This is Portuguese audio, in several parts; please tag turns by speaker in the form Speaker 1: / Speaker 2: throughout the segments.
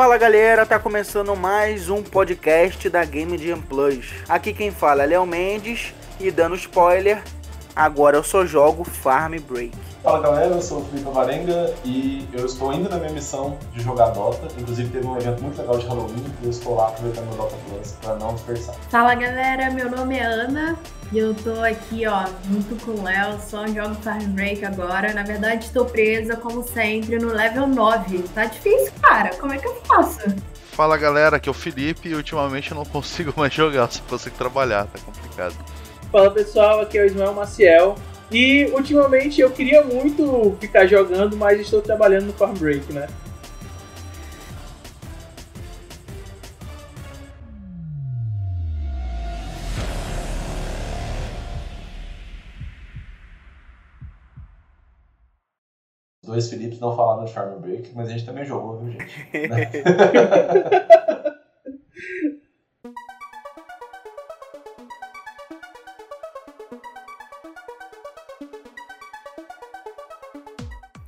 Speaker 1: Fala galera, tá começando mais um podcast da Game Jam Plus. Aqui quem fala é Léo Mendes e dando spoiler, agora eu só jogo Farm Break.
Speaker 2: Fala galera, eu sou o Felipe Varenga e eu estou ainda na minha missão de jogar Dota. Inclusive teve um evento muito legal de Halloween e eu estou lá aproveitando o Dota Plus para não dispersar.
Speaker 3: Fala galera, meu nome é Ana e eu tô aqui ó, junto com o Léo, só jogo Farm Break agora. Na verdade estou presa, como sempre, no level 9. Tá difícil, cara, como é que eu faço?
Speaker 4: Fala galera, aqui é o Felipe e ultimamente eu não consigo mais jogar, só consigo trabalhar, tá complicado.
Speaker 5: Fala pessoal, aqui é o Ismael Maciel. E ultimamente eu queria muito ficar jogando, mas estou trabalhando no Farm Break, né?
Speaker 2: Os dois Filipes não falaram de Farm Break, mas a gente também jogou, viu, gente?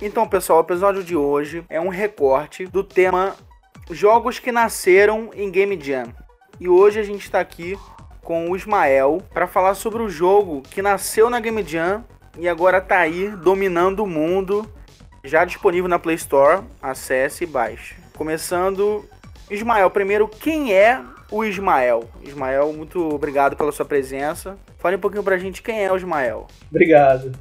Speaker 1: Então, pessoal, o episódio de hoje é um recorte do tema Jogos que nasceram em Game Jam. E hoje a gente está aqui com o Ismael para falar sobre o jogo que nasceu na Game Jam e agora está aí dominando o mundo, já disponível na Play Store. Acesse e baixe. Começando, Ismael, primeiro, quem é o Ismael? Ismael, muito obrigado pela sua presença. Fale um pouquinho pra gente quem é o Ismael.
Speaker 5: Obrigado.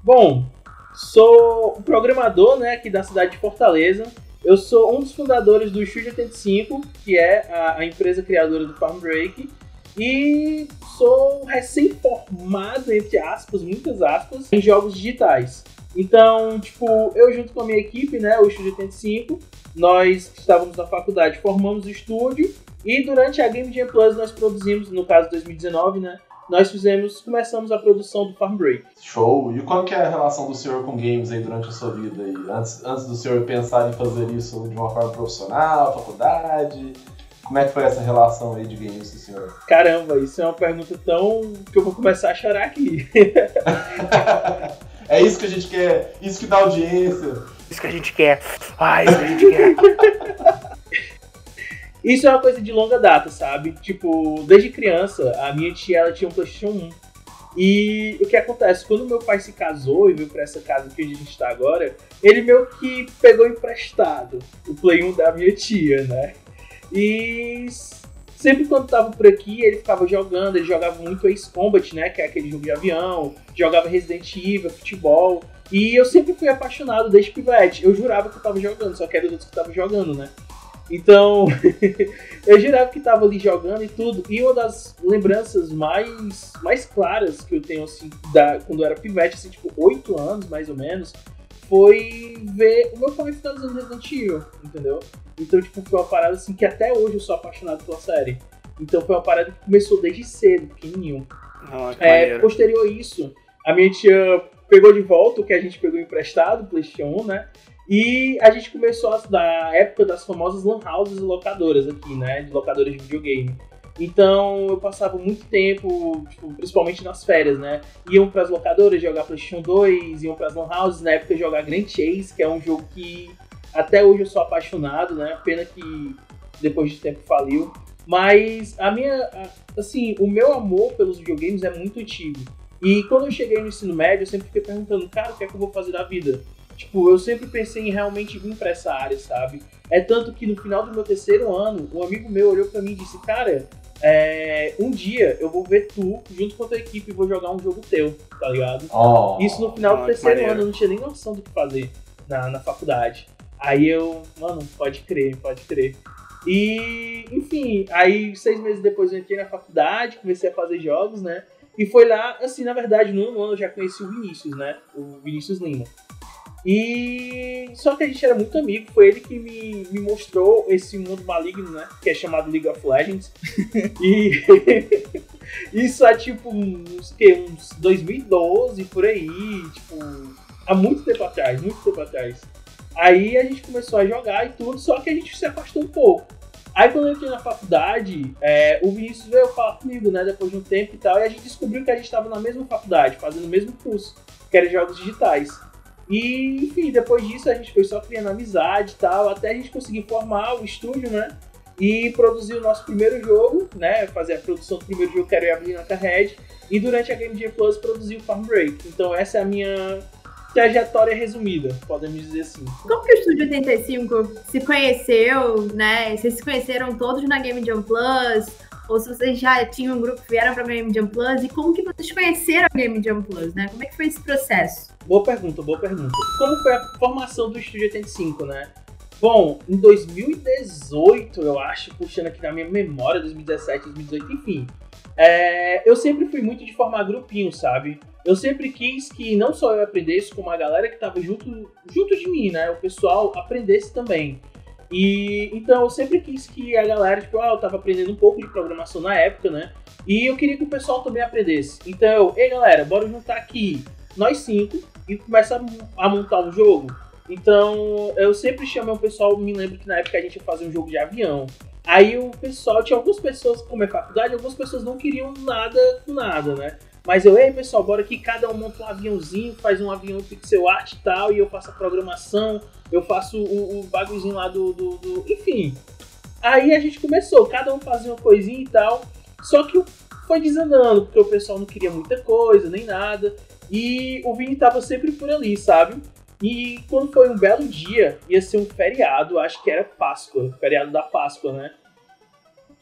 Speaker 5: Bom, Sou programador né, aqui da cidade de Fortaleza. Eu sou um dos fundadores do Studio 85, que é a, a empresa criadora do Farm Break. E sou recém-formado, entre aspas, muitas aspas, em jogos digitais. Então, tipo, eu junto com a minha equipe, né, o Studio 85, nós estávamos na faculdade, formamos o estúdio e durante a Game Jam Plus nós produzimos, no caso 2019, né, nós fizemos, começamos a produção do Farm Break.
Speaker 2: Show! E qual que é a relação do senhor com games aí durante a sua vida? Aí? Antes, antes do senhor pensar em fazer isso de uma forma profissional, faculdade? Como é que foi essa relação aí de games do senhor?
Speaker 5: Caramba, isso é uma pergunta tão... que eu vou começar a chorar aqui.
Speaker 2: é isso que a gente quer, isso que dá audiência.
Speaker 1: Isso que a gente quer. Ah, isso que a gente quer.
Speaker 5: Isso é uma coisa de longa data, sabe? Tipo, desde criança, a minha tia ela tinha um PlayStation 1. E o que acontece? Quando meu pai se casou e veio pra essa casa que a gente está agora, ele meio que pegou emprestado o Play 1 da minha tia, né? E sempre quando tava por aqui, ele ficava jogando, ele jogava muito Ace Combat, né? Que é aquele jogo de avião, jogava Resident Evil, futebol. E eu sempre fui apaixonado desde pivete. Eu jurava que eu tava jogando, só que era os outros que estavam jogando, né? Então, eu jurava que tava ali jogando e tudo. E uma das lembranças mais, mais claras que eu tenho, assim, da, quando eu era pivete, assim, tipo, 8 anos mais ou menos, foi ver o meu pai finalizando Resident Evil, entendeu? Então, tipo, foi uma parada, assim, que até hoje eu sou apaixonado pela série. Então, foi uma parada que começou desde cedo, pequenininho.
Speaker 1: Ah,
Speaker 5: é, posterior a isso, a minha tia pegou de volta o que a gente pegou emprestado, PlayStation 1, né? E a gente começou da época das famosas lan houses locadoras aqui, né? De locadoras de videogame. Então eu passava muito tempo, tipo, principalmente nas férias, né? Iam para as locadoras jogar PlayStation 2, iam para as lan houses, na época jogar Grand Chase, que é um jogo que até hoje eu sou apaixonado, né? Pena que depois de tempo faliu. Mas a minha, assim, o meu amor pelos videogames é muito antigo. E quando eu cheguei no ensino médio, eu sempre fiquei perguntando, cara, o que é que eu vou fazer da vida? Tipo, eu sempre pensei em realmente vir pra essa área, sabe? É tanto que no final do meu terceiro ano, um amigo meu olhou para mim e disse, cara, é, um dia eu vou ver tu junto com a tua equipe e vou jogar um jogo teu, tá ligado?
Speaker 2: Oh,
Speaker 5: Isso no final
Speaker 1: oh,
Speaker 5: do terceiro
Speaker 1: maneiro.
Speaker 5: ano, eu não tinha nem noção do que fazer na, na faculdade. Aí eu, mano, pode crer, pode crer. E, enfim, aí seis meses depois eu entrei na faculdade, comecei a fazer jogos, né? E foi lá, assim, na verdade, no ano eu já conheci o Vinícius, né? O Vinícius Lima. E só que a gente era muito amigo, foi ele que me, me mostrou esse mundo maligno, né? Que é chamado League of Legends. e isso há tipo uns, que, uns 2012 por aí, tipo, há muito tempo atrás, muito tempo atrás. Aí a gente começou a jogar e tudo, só que a gente se afastou um pouco. Aí quando eu entrei na faculdade, é, o Vinícius veio falar comigo, né, depois de um tempo e tal, e a gente descobriu que a gente estava na mesma faculdade, fazendo o mesmo curso, que era jogos digitais. E, enfim, depois disso a gente foi só criando amizade e tal, até a gente conseguir formar o estúdio, né? E produzir o nosso primeiro jogo, né? Fazer a produção do primeiro jogo que era o Yablina Red. E durante a Game Jam Plus produzir o Farm Break. Então essa é a minha trajetória resumida, podemos dizer assim.
Speaker 3: Como que o Estúdio 85 se conheceu, né? Vocês se conheceram todos na Game Jam Plus? Ou se vocês já tinham um grupo vieram para Game Jam Plus? E como que vocês conheceram a Game Jam Plus, né? Como é que foi esse processo?
Speaker 5: Boa pergunta, boa pergunta. Como foi a formação do Estúdio 85, né? Bom, em 2018, eu acho, puxando aqui na minha memória, 2017, 2018, enfim. É, eu sempre fui muito de formar grupinho, sabe? Eu sempre quis que não só eu aprendesse, como a galera que estava junto, junto de mim, né? O pessoal aprendesse também. E então eu sempre quis que a galera, tipo, ah, eu tava aprendendo um pouco de programação na época, né? E eu queria que o pessoal também aprendesse. Então, ei galera, bora juntar aqui nós cinco e começar a montar um jogo. Então, eu sempre chamei o pessoal, me lembro que na época a gente ia fazer um jogo de avião. Aí o pessoal, tinha algumas pessoas, como é faculdade, algumas pessoas não queriam nada com nada, né? Mas eu, ei pessoal, bora que cada um monta um aviãozinho, faz um avião pixel art e tal, e eu faço a programação, eu faço o, o bagulhozinho lá do, do, do, Enfim. Aí a gente começou, cada um fazia uma coisinha e tal. Só que foi desandando, porque o pessoal não queria muita coisa, nem nada. E o Vini tava sempre por ali, sabe? E quando foi um belo dia, ia ser um feriado, acho que era Páscoa, feriado da Páscoa, né?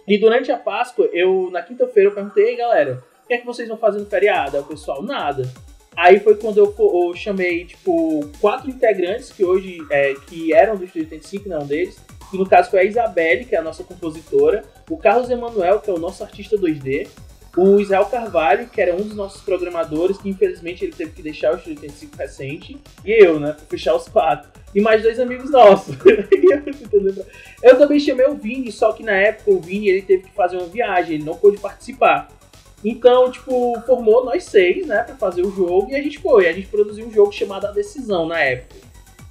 Speaker 5: E durante a Páscoa, eu, na quinta-feira, eu perguntei, galera, o que é que vocês vão fazer no feriado? O pessoal, nada. Aí foi quando eu, eu, chamei, tipo, quatro integrantes que hoje, é, que eram do Estúdio 85, não deles, que no caso foi a Isabelle, que é a nossa compositora, o Carlos Emanuel, que é o nosso artista 2D, o Israel Carvalho, que era um dos nossos programadores, que infelizmente ele teve que deixar o Estúdio 85 recente, e eu, né, pra fechar os quatro. E mais dois amigos nossos. eu também chamei o Vini, só que na época o Vini ele teve que fazer uma viagem, ele não pôde participar. Então, tipo, formou nós seis, né, pra fazer o jogo e a gente foi. A gente produziu um jogo chamado A Decisão na época.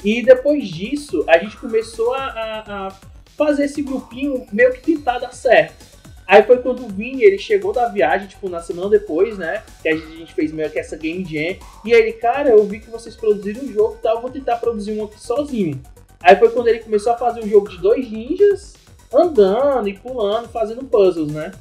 Speaker 5: E depois disso, a gente começou a, a, a fazer esse grupinho meio que tentar dar certo. Aí foi quando o Vini, ele chegou da viagem, tipo, na semana depois, né? Que a gente fez meio que essa Game Jam. E aí ele, cara, eu vi que vocês produziram um jogo e tal, vou tentar produzir um aqui sozinho. Aí foi quando ele começou a fazer um jogo de dois ninjas, andando e pulando, fazendo puzzles, né?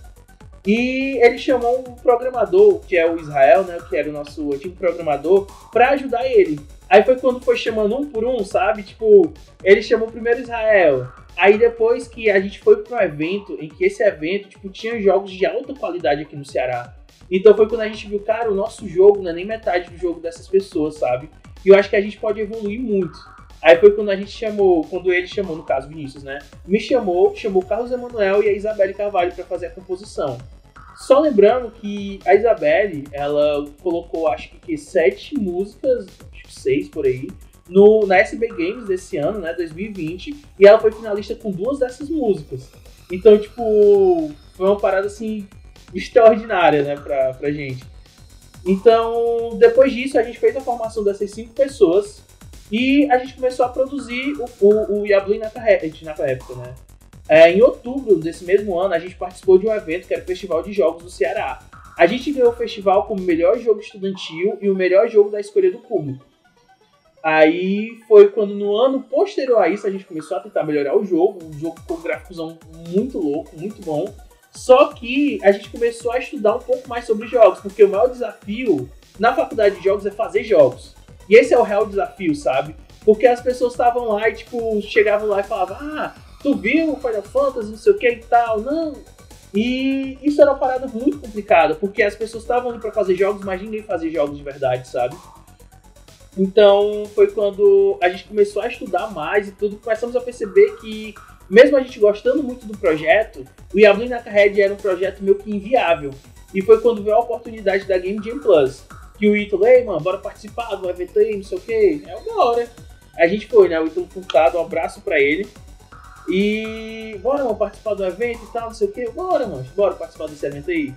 Speaker 5: E ele chamou um programador, que é o Israel, né, que era o nosso antigo programador, para ajudar ele. Aí foi quando foi chamando um por um, sabe? Tipo, ele chamou primeiro Israel. Aí depois que a gente foi para um evento, em que esse evento, tipo, tinha jogos de alta qualidade aqui no Ceará. Então foi quando a gente viu, cara, o nosso jogo não é nem metade do jogo dessas pessoas, sabe? E eu acho que a gente pode evoluir muito. Aí foi quando a gente chamou, quando ele chamou, no caso Vinícius, né? Me chamou, chamou Carlos Emanuel e a Isabelle Carvalho para fazer a composição. Só lembrando que a Isabelle, ela colocou acho que sete músicas, acho que seis por aí, no, na SB Games desse ano, né, 2020, e ela foi finalista com duas dessas músicas. Então, tipo, foi uma parada assim extraordinária, né, pra, pra gente. Então, depois disso, a gente fez a formação dessas cinco pessoas e a gente começou a produzir o, o, o Yablu na época, né? É, em outubro desse mesmo ano, a gente participou de um evento que era o Festival de Jogos do Ceará. A gente ganhou o festival como melhor jogo estudantil e o melhor jogo da escolha do público. Aí foi quando no ano posterior a isso a gente começou a tentar melhorar o jogo, um jogo com gráficos muito louco, muito bom. Só que a gente começou a estudar um pouco mais sobre jogos, porque o maior desafio na faculdade de jogos é fazer jogos. E esse é o real desafio, sabe? Porque as pessoas estavam lá e, tipo, chegavam lá e falavam: Ah, tu viu Final Fantasy, não sei o que e tal. Não. E isso era uma parada muito complicada, porque as pessoas estavam ali pra fazer jogos, mas ninguém fazia jogos de verdade, sabe? Então foi quando a gente começou a estudar mais e tudo, começamos a perceber que, mesmo a gente gostando muito do projeto, o Yablu Red era um projeto meio que inviável. E foi quando veio a oportunidade da Game Jam Plus que o Ítalo, ei, mano, bora participar do evento aí, não sei o que. É uma hora. A gente foi, né? O Ítalo Furtado, um abraço pra ele. E bora, mano, participar do evento e tal, não sei o que. Bora, mano, bora participar desse evento aí.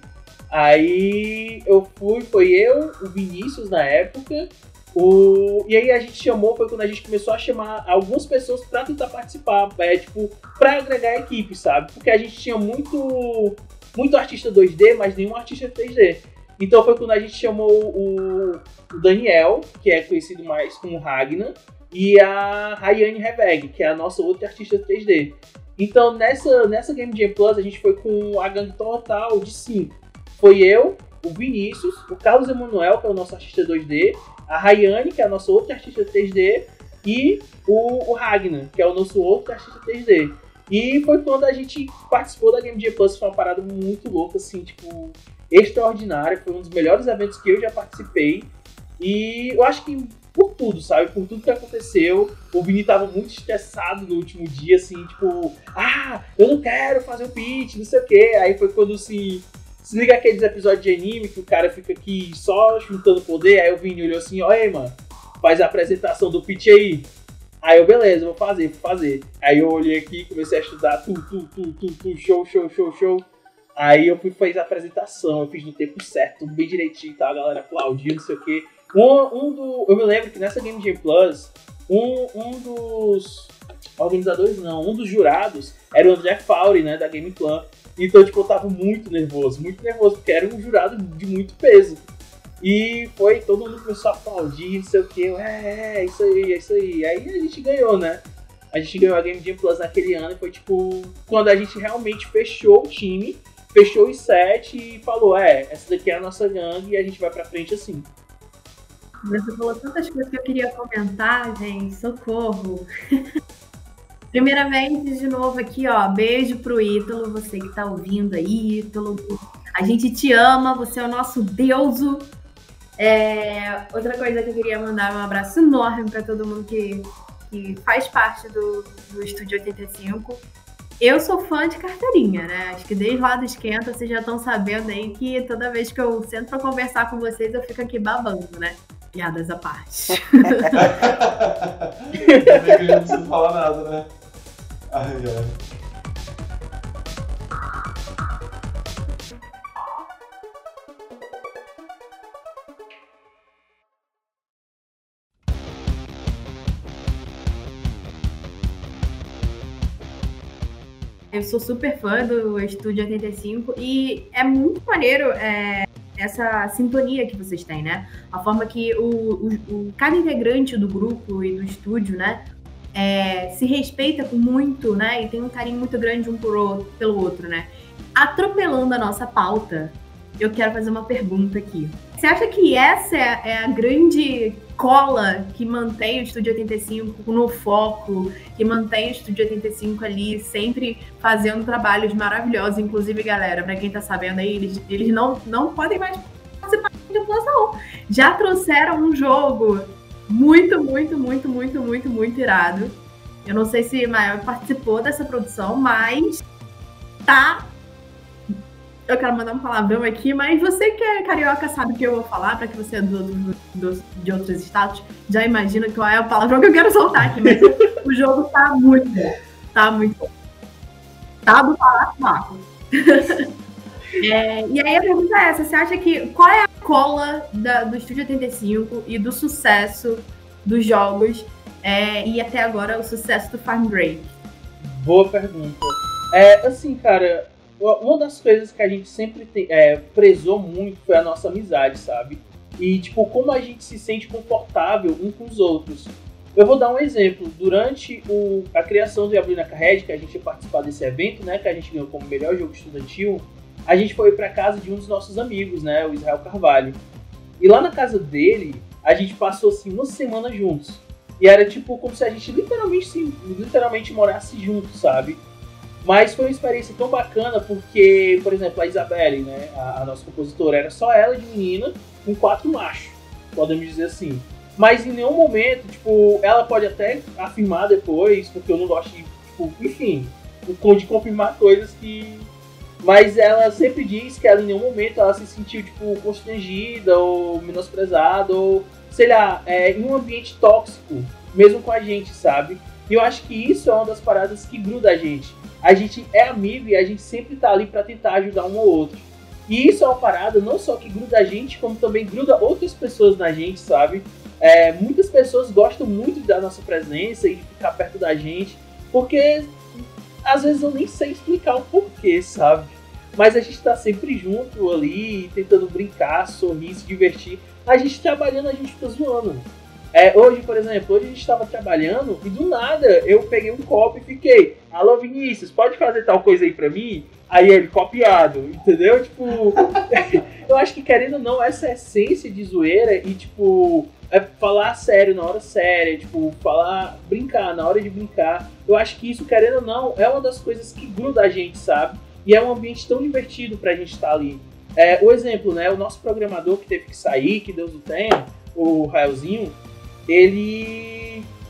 Speaker 5: Aí eu fui, foi eu, o Vinícius na época. O... E aí a gente chamou, foi quando a gente começou a chamar algumas pessoas pra tentar participar, é, tipo, pra agregar a equipe, sabe? Porque a gente tinha muito, muito artista 2D, mas nenhum artista 3D. Então foi quando a gente chamou o, Daniel, que é conhecido mais como Ragnar, e a Rayane Reveg, que é a nossa outra artista 3D. Então nessa, nessa Game Jam Plus a gente foi com a gangue total de 5. Foi eu, o Vinícius, o Carlos Emanuel, que é o nosso artista 2D, a Rayane, que é a nossa outra artista 3D, e o, o Ragnar, que é o nosso outro artista 3D. E foi quando a gente participou da Game Jam Plus, foi uma parada muito louca, assim, tipo, extraordinária. Foi um dos melhores eventos que eu já participei. E eu acho que por tudo, sabe? Por tudo que aconteceu. O Vini tava muito estressado no último dia, assim, tipo, ah, eu não quero fazer o pitch, não sei o quê. Aí foi quando se. Se liga aqueles episódios de anime que o cara fica aqui só juntando poder. Aí o Vini olhou assim: olha aí, mano, faz a apresentação do pitch aí. Aí eu, beleza, vou fazer, vou fazer. Aí eu olhei aqui, comecei a estudar, tu, tu, tu, tu, tu, show, show, show, show. Aí eu fui fazer a apresentação, eu fiz no tempo certo, bem direitinho, tá? A galera aplaudindo, não sei o quê. Um, um do. Eu me lembro que nessa Game Jam Plus, um, um dos organizadores, não, um dos jurados era o André Fauri, né, da Game Plan. Então, tipo, eu tava muito nervoso, muito nervoso, porque era um jurado de muito peso. E foi, todo mundo começou a aplaudir, não sei o que, é, é, isso aí, é isso aí. Aí a gente ganhou, né? A gente ganhou a Game Jam Plus naquele ano e foi tipo, quando a gente realmente fechou o time, fechou os sete e falou, é, essa daqui é a nossa gangue e a gente vai pra frente assim.
Speaker 3: Você falou tantas coisas que eu queria comentar, gente, socorro. Primeiramente, de novo aqui, ó, beijo pro Ítalo, você que tá ouvindo aí, Ítalo. A gente te ama, você é o nosso deuso. É, outra coisa que eu queria mandar um abraço enorme para todo mundo que, que faz parte do, do Estúdio 85. Eu sou fã de carteirinha, né? Acho que desde lá do Esquenta vocês já estão sabendo aí que toda vez que eu sento para conversar com vocês eu fico aqui babando, né? Piadas à parte.
Speaker 2: eu não preciso falar nada, né? Ai, ai.
Speaker 3: Eu sou super fã do Estúdio 85 e é muito maneiro é, essa sintonia que vocês têm, né? A forma que o, o, o cada integrante do grupo e do estúdio, né, é, se respeita muito, né? E tem um carinho muito grande um por outro, pelo outro, né? Atropelando a nossa pauta, eu quero fazer uma pergunta aqui. Você acha que essa é, é a grande cola que mantém o Estúdio 85 no foco, que mantém o Estúdio 85 ali sempre fazendo trabalhos maravilhosos. Inclusive, galera, para quem tá sabendo aí, eles, eles não, não podem mais participar de não. Já trouxeram um jogo muito, muito, muito, muito, muito, muito irado. Eu não sei se Maior participou dessa produção, mas tá eu quero mandar um palavrão aqui, mas você que é carioca sabe o que eu vou falar, para que você é do, do, do, de outros estados já imagina qual é o palavrão que eu quero soltar aqui. Mas o jogo tá muito bom. Tá muito bom. Tá do Marco. é, e aí a pergunta é essa: você acha que qual é a cola da, do Estúdio 85 e do sucesso dos jogos é, e até agora o sucesso do Farm Break?
Speaker 5: Boa pergunta. É, assim, cara, uma das coisas que a gente sempre te, é, prezou muito foi a nossa amizade, sabe? E, tipo, como a gente se sente confortável um com os outros. Eu vou dar um exemplo. Durante o, a criação do Abrina Carred, que a gente ia participar desse evento, né? Que a gente ganhou como melhor jogo estudantil, a gente foi para casa de um dos nossos amigos, né? O Israel Carvalho. E lá na casa dele, a gente passou, assim, uma semana juntos. E era, tipo, como se a gente literalmente, literalmente morasse juntos, sabe? Mas foi uma experiência tão bacana porque, por exemplo, a Isabelle, né, a, a nossa compositora, era só ela de menina com quatro machos, podemos dizer assim. Mas em nenhum momento, tipo, ela pode até afirmar depois, porque eu não gosto de, tipo, enfim, de confirmar coisas que. Mas ela sempre diz que ela em nenhum momento ela se sentiu, tipo, constrangida ou menosprezada ou, sei lá, é, em um ambiente tóxico, mesmo com a gente, sabe? E eu acho que isso é uma das paradas que gruda a gente a gente é amigo e a gente sempre tá ali para tentar ajudar um ou outro. E isso é uma parada não só que gruda a gente, como também gruda outras pessoas na gente, sabe? É, muitas pessoas gostam muito da nossa presença e de ficar perto da gente, porque às vezes eu nem sei explicar o porquê, sabe? mas a gente tá sempre junto ali, tentando brincar, sorrir, se divertir. A gente trabalhando, a gente fica zoando. É, hoje, por exemplo, hoje a gente estava trabalhando e do nada eu peguei um copo e fiquei, alô Vinícius, pode fazer tal coisa aí pra mim? Aí ele, copiado, entendeu? Tipo, eu acho que querendo ou não, essa essência de zoeira e tipo, é falar sério na hora séria, tipo, falar, brincar na hora de brincar, eu acho que isso, querendo ou não, é uma das coisas que gruda a gente, sabe? E é um ambiente tão divertido pra gente estar ali. É, o exemplo, né? O nosso programador que teve que sair, que Deus o tenha, o Raelzinho, ele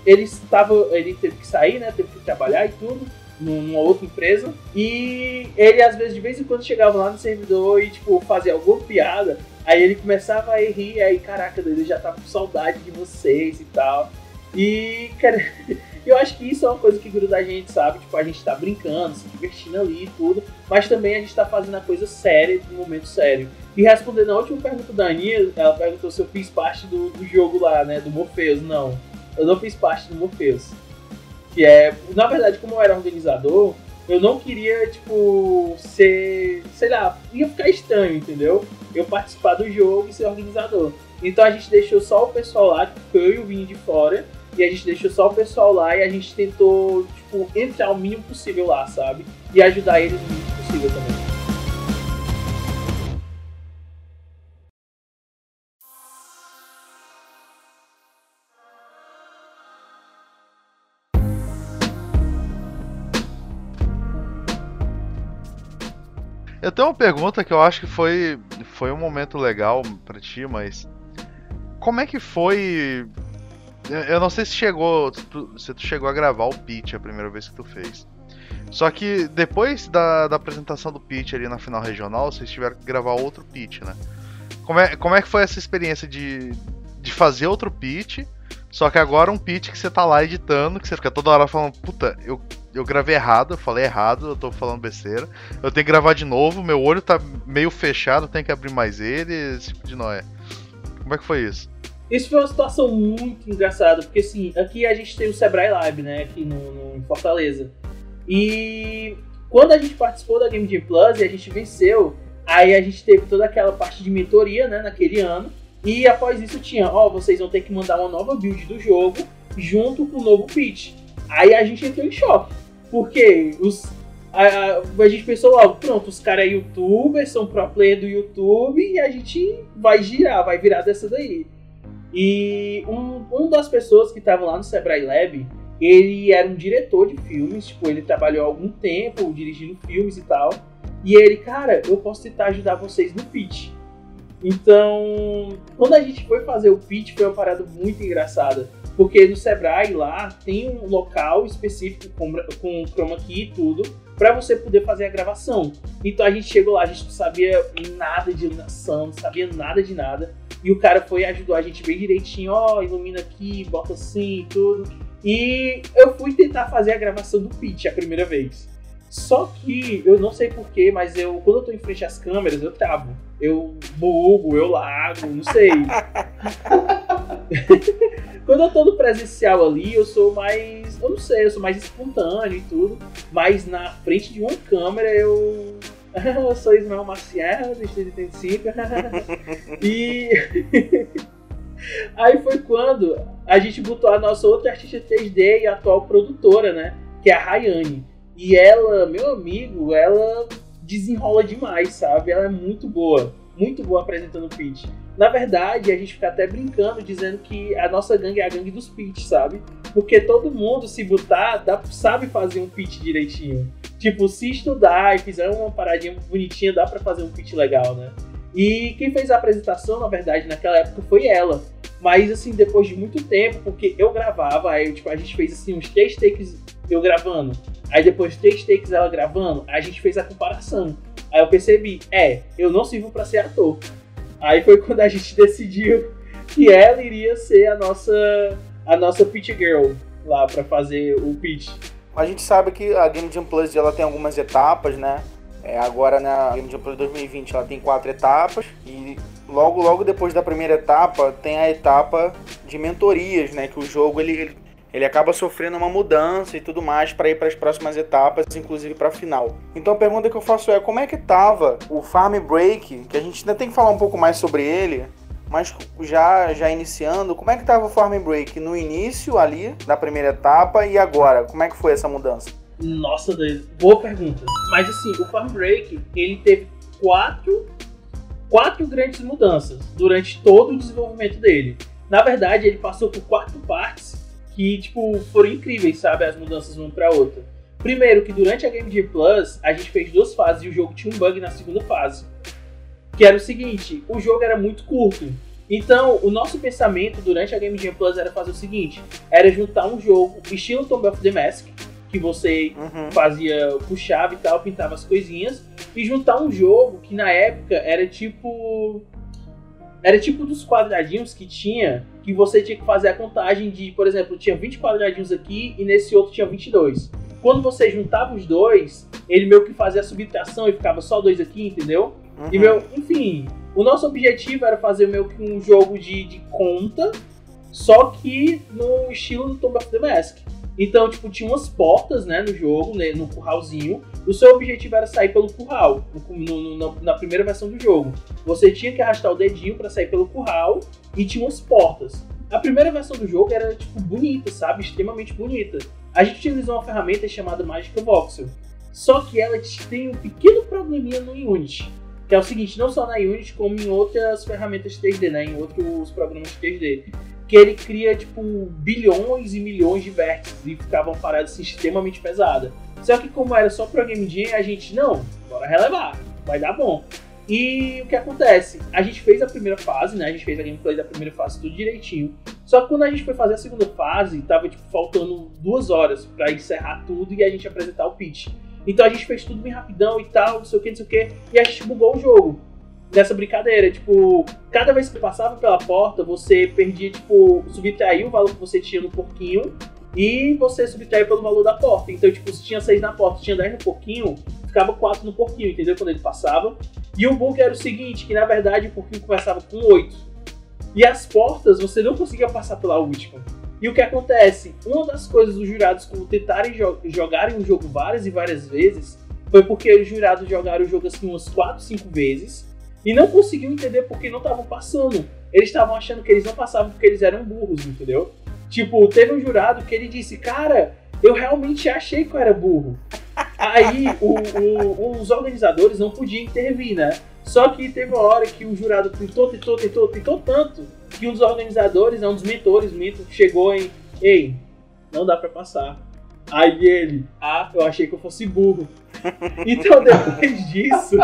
Speaker 5: ele estava ele teve que sair né teve que trabalhar e tudo numa outra empresa e ele às vezes de vez em quando chegava lá no servidor e tipo fazia alguma piada aí ele começava a rir aí caraca ele já tava com saudade de vocês e tal e cara eu acho que isso é uma coisa que gruda a gente sabe tipo a gente tá brincando se divertindo ali e tudo mas também a gente tá fazendo a coisa séria no momento sério e respondendo a última pergunta da Aninha, ela perguntou se eu fiz parte do, do jogo lá, né? Do Morpheus. Não, eu não fiz parte do Morpheus. Que é, na verdade, como eu era organizador, eu não queria, tipo, ser, sei lá, ia ficar estranho, entendeu? Eu participar do jogo e ser organizador. Então a gente deixou só o pessoal lá, tipo, eu e o Vini de fora, e a gente deixou só o pessoal lá e a gente tentou, tipo, entrar o mínimo possível lá, sabe? E ajudar eles o mínimo possível também.
Speaker 4: Tenho uma pergunta que eu acho que foi, foi um momento legal pra ti, mas. Como é que foi. Eu não sei se chegou. Se tu chegou a gravar o pitch a primeira vez que tu fez. Só que depois da, da apresentação do pitch ali na final regional, vocês tiveram que gravar outro pitch, né? Como é, como é que foi essa experiência de, de fazer outro pitch? Só que agora um pitch que você tá lá editando, que você fica toda hora falando, puta, eu eu gravei errado, eu falei errado, eu tô falando besteira. Eu tenho que gravar de novo, meu olho tá meio fechado, tenho que abrir mais ele, esse tipo de noé. Como é que foi isso?
Speaker 5: Isso foi uma situação muito engraçada, porque assim, aqui a gente tem o Sebrae Lab, né, aqui no, no Fortaleza. E quando a gente participou da Game Jam Plus e a gente venceu, aí a gente teve toda aquela parte de mentoria, né, naquele ano. E após isso tinha, ó, oh, vocês vão ter que mandar uma nova build do jogo junto com o novo pitch. Aí a gente entrou em choque. Porque os, a, a, gente pensou logo, pronto, os caras é youtubers, são pro player do YouTube e a gente vai girar, vai virar dessa daí. E um, um das pessoas que estavam lá no Sebrae Lab, ele era um diretor de filmes, tipo, ele trabalhou algum tempo dirigindo filmes e tal. E ele, cara, eu posso tentar ajudar vocês no pitch. Então, quando a gente foi fazer o pitch, foi uma parada muito engraçada porque no Sebrae lá tem um local específico com, com chroma key e tudo para você poder fazer a gravação. Então a gente chegou lá, a gente não sabia nada de iluminação, não sabia nada de nada. E o cara foi ajudou a gente bem direitinho, ó, oh, ilumina aqui, bota assim e tudo. E eu fui tentar fazer a gravação do pitch a primeira vez. Só que eu não sei porquê, mas eu quando eu tô em frente às câmeras, eu travo. Eu bugo, eu lago, não sei. Quando eu tô no presencial ali, eu sou mais. Eu não sei, eu sou mais espontâneo e tudo. Mas na frente de uma câmera eu. eu sou Ismael Marcial, do Estúdio 35. e. Aí foi quando a gente botou a nossa outra artista 3D e atual produtora, né? Que é a Rayane. E ela, meu amigo, ela desenrola demais, sabe? Ela é muito boa. Muito boa apresentando pitch. Na verdade, a gente fica até brincando, dizendo que a nossa gangue é a gangue dos pitch, sabe? Porque todo mundo, se botar, dá, sabe fazer um pitch direitinho. Tipo, se estudar e fizer uma paradinha bonitinha, dá para fazer um pitch legal, né? E quem fez a apresentação, na verdade, naquela época foi ela. Mas, assim, depois de muito tempo, porque eu gravava, aí, tipo, a gente fez, assim, uns três takes eu gravando. Aí, depois três takes ela gravando, a gente fez a comparação. Aí eu percebi, é, eu não sirvo para ser ator. Aí foi quando a gente decidiu que ela iria ser a nossa a nossa pitch girl lá para fazer o pitch.
Speaker 1: A gente sabe que a Game Jam Plus ela tem algumas etapas, né? É, agora na Game Jam Plus 2020 ela tem quatro etapas e logo logo depois da primeira etapa tem a etapa de mentorias, né? Que o jogo ele, ele ele acaba sofrendo uma mudança e tudo mais para ir para as próximas etapas, inclusive para a final. Então a pergunta que eu faço é como é que tava o Farm Break, que a gente ainda tem que falar um pouco mais sobre ele, mas já já iniciando, como é que tava o Farm Break no início ali da primeira etapa e agora? Como é que foi essa mudança?
Speaker 5: Nossa, boa pergunta. Mas assim, o Farm Break, ele teve quatro quatro grandes mudanças durante todo o desenvolvimento dele. Na verdade, ele passou por quatro partes que, tipo, foram incríveis, sabe? As mudanças de uma pra outra. Primeiro, que durante a Game Gear Plus, a gente fez duas fases e o jogo tinha um bug na segunda fase. Que era o seguinte, o jogo era muito curto. Então, o nosso pensamento durante a Game Gear Plus era fazer o seguinte, era juntar um jogo estilo Tomb of the Mask, que você uhum. fazia, puxava e tal, pintava as coisinhas, e juntar um jogo que na época era tipo era tipo dos quadradinhos que tinha, que você tinha que fazer a contagem de, por exemplo, tinha 20 quadradinhos aqui e nesse outro tinha 22. Quando você juntava os dois, ele meio que fazia a subtração e ficava só dois aqui, entendeu? Uhum. E meu, enfim, o nosso objetivo era fazer meio que um jogo de, de conta, só que no estilo do Tomb of the Mask. Então, tipo, tinha umas portas, né, no jogo, né, no curralzinho. O seu objetivo era sair pelo curral, no, no, na primeira versão do jogo. Você tinha que arrastar o dedinho para sair pelo curral e tinha umas portas. A primeira versão do jogo era, tipo, bonita, sabe? Extremamente bonita. A gente utilizou uma ferramenta chamada Magic Voxel. Só que ela tem um pequeno probleminha no Unity. Que é o seguinte, não só na Unity, como em outras ferramentas 3D, né? Em outros programas 3D que ele cria, tipo, bilhões e milhões de vértices e ficavam paradas assim, extremamente pesada. Só que como era só pro Game Jam, a gente, não, bora relevar, vai dar bom. E o que acontece? A gente fez a primeira fase, né? A gente fez a gameplay da primeira fase tudo direitinho. Só que quando a gente foi fazer a segunda fase, tava tipo faltando duas horas para encerrar tudo e a gente apresentar o pitch. Então a gente fez tudo bem rapidão e tal, não sei o que, não sei o que, e a gente bugou o jogo nessa brincadeira. Tipo, cada vez que passava pela porta, você perdia, tipo, subtrair o valor que você tinha no porquinho e você subtrair pelo valor da porta. Então, tipo, se tinha 6 na porta tinha 10 no porquinho, ficava 4 no porquinho, entendeu? Quando ele passava. E o bug era o seguinte, que na verdade o porquinho começava com 8. E as portas você não conseguia passar pela última. E o que acontece? Uma das coisas dos jurados quando tentarem jo jogarem o jogo várias e várias vezes foi porque os jurados jogaram o jogo assim umas 4, 5 vezes e não conseguiu entender porque não estavam passando. Eles estavam achando que eles não passavam porque eles eram burros, entendeu? Tipo, teve um jurado que ele disse, cara, eu realmente achei que eu era burro. Aí o, o, os organizadores não podiam intervir, né? Só que teve uma hora que o jurado tentou, tentou, tentou, tentou tanto que um dos organizadores, né, um dos mentores, mito, chegou em, ei, não dá para passar. Aí ele, ah, eu achei que eu fosse burro. Então depois disso,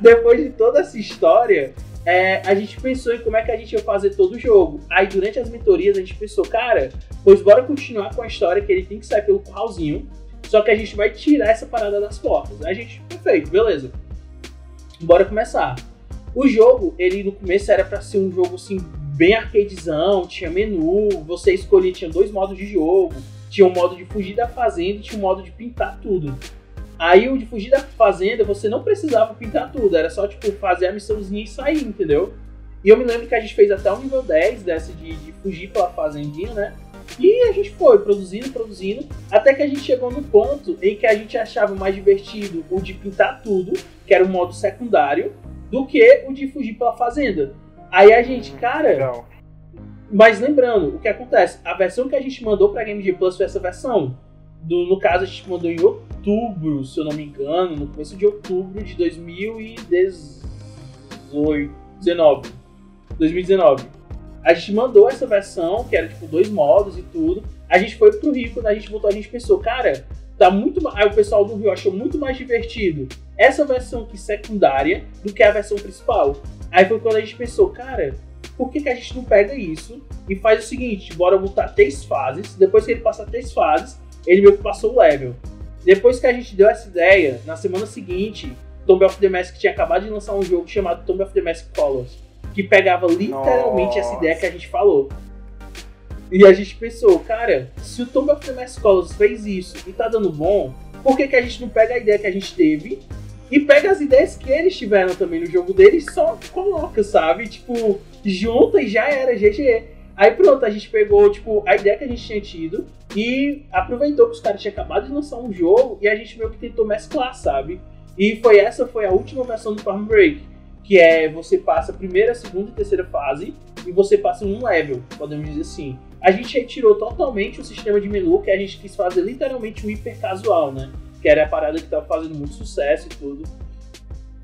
Speaker 5: depois de toda essa história, é, a gente pensou em como é que a gente ia fazer todo o jogo. Aí durante as mentorias a gente pensou, cara, pois bora continuar com a história que ele tem que sair pelo curralzinho, só que a gente vai tirar essa parada das portas. Aí a gente, perfeito, beleza. Bora começar. O jogo, ele no começo era para ser um jogo assim bem arcadezão, tinha menu, você escolhia, tinha dois modos de jogo, tinha um modo de fugir da fazenda e tinha um modo de pintar tudo. Aí o de fugir da fazenda, você não precisava pintar tudo, era só tipo fazer a missãozinha e sair, entendeu? E eu me lembro que a gente fez até o nível 10 dessa de, de fugir pela fazendinha, né? E a gente foi produzindo, produzindo, até que a gente chegou no ponto em que a gente achava mais divertido o de pintar tudo, que era o modo secundário, do que o de fugir pela fazenda. Aí a gente, cara. Legal. Mas lembrando, o que acontece? A versão que a gente mandou pra Game Gear Plus foi essa versão. Do, no caso, a gente mandou em outubro, se eu não me engano, no começo de outubro de 2018, 19, 2019. A gente mandou essa versão, que era tipo dois modos e tudo. A gente foi pro Rio, quando a gente voltou, a gente pensou, cara, tá muito Aí o pessoal do Rio achou muito mais divertido essa versão aqui secundária do que a versão principal. Aí foi quando a gente pensou, cara, por que, que a gente não pega isso e faz o seguinte, bora botar três fases, depois que ele passar três fases, ele meio que passou o level. Depois que a gente deu essa ideia, na semana seguinte, Tomb of the Mask tinha acabado de lançar um jogo chamado Tomb of the Mask Colors, que pegava literalmente Nossa. essa ideia que a gente falou. E a gente pensou, cara, se o Tomb of the Mask Colors fez isso e tá dando bom, por que, que a gente não pega a ideia que a gente teve e pega as ideias que eles tiveram também no jogo deles só coloca, sabe? Tipo, junta e já era, GG. Aí pronto, a gente pegou, tipo, a ideia que a gente tinha tido e aproveitou que os caras tinham acabado de lançar um jogo e a gente meio que tentou mesclar, sabe? E foi essa foi a última versão do Farm Break, que é você passa a primeira, segunda e terceira fase e você passa um level, podemos dizer assim. A gente retirou totalmente o sistema de menu que a gente quis fazer literalmente um hiper casual, né? Que era a parada que tava fazendo muito sucesso e tudo.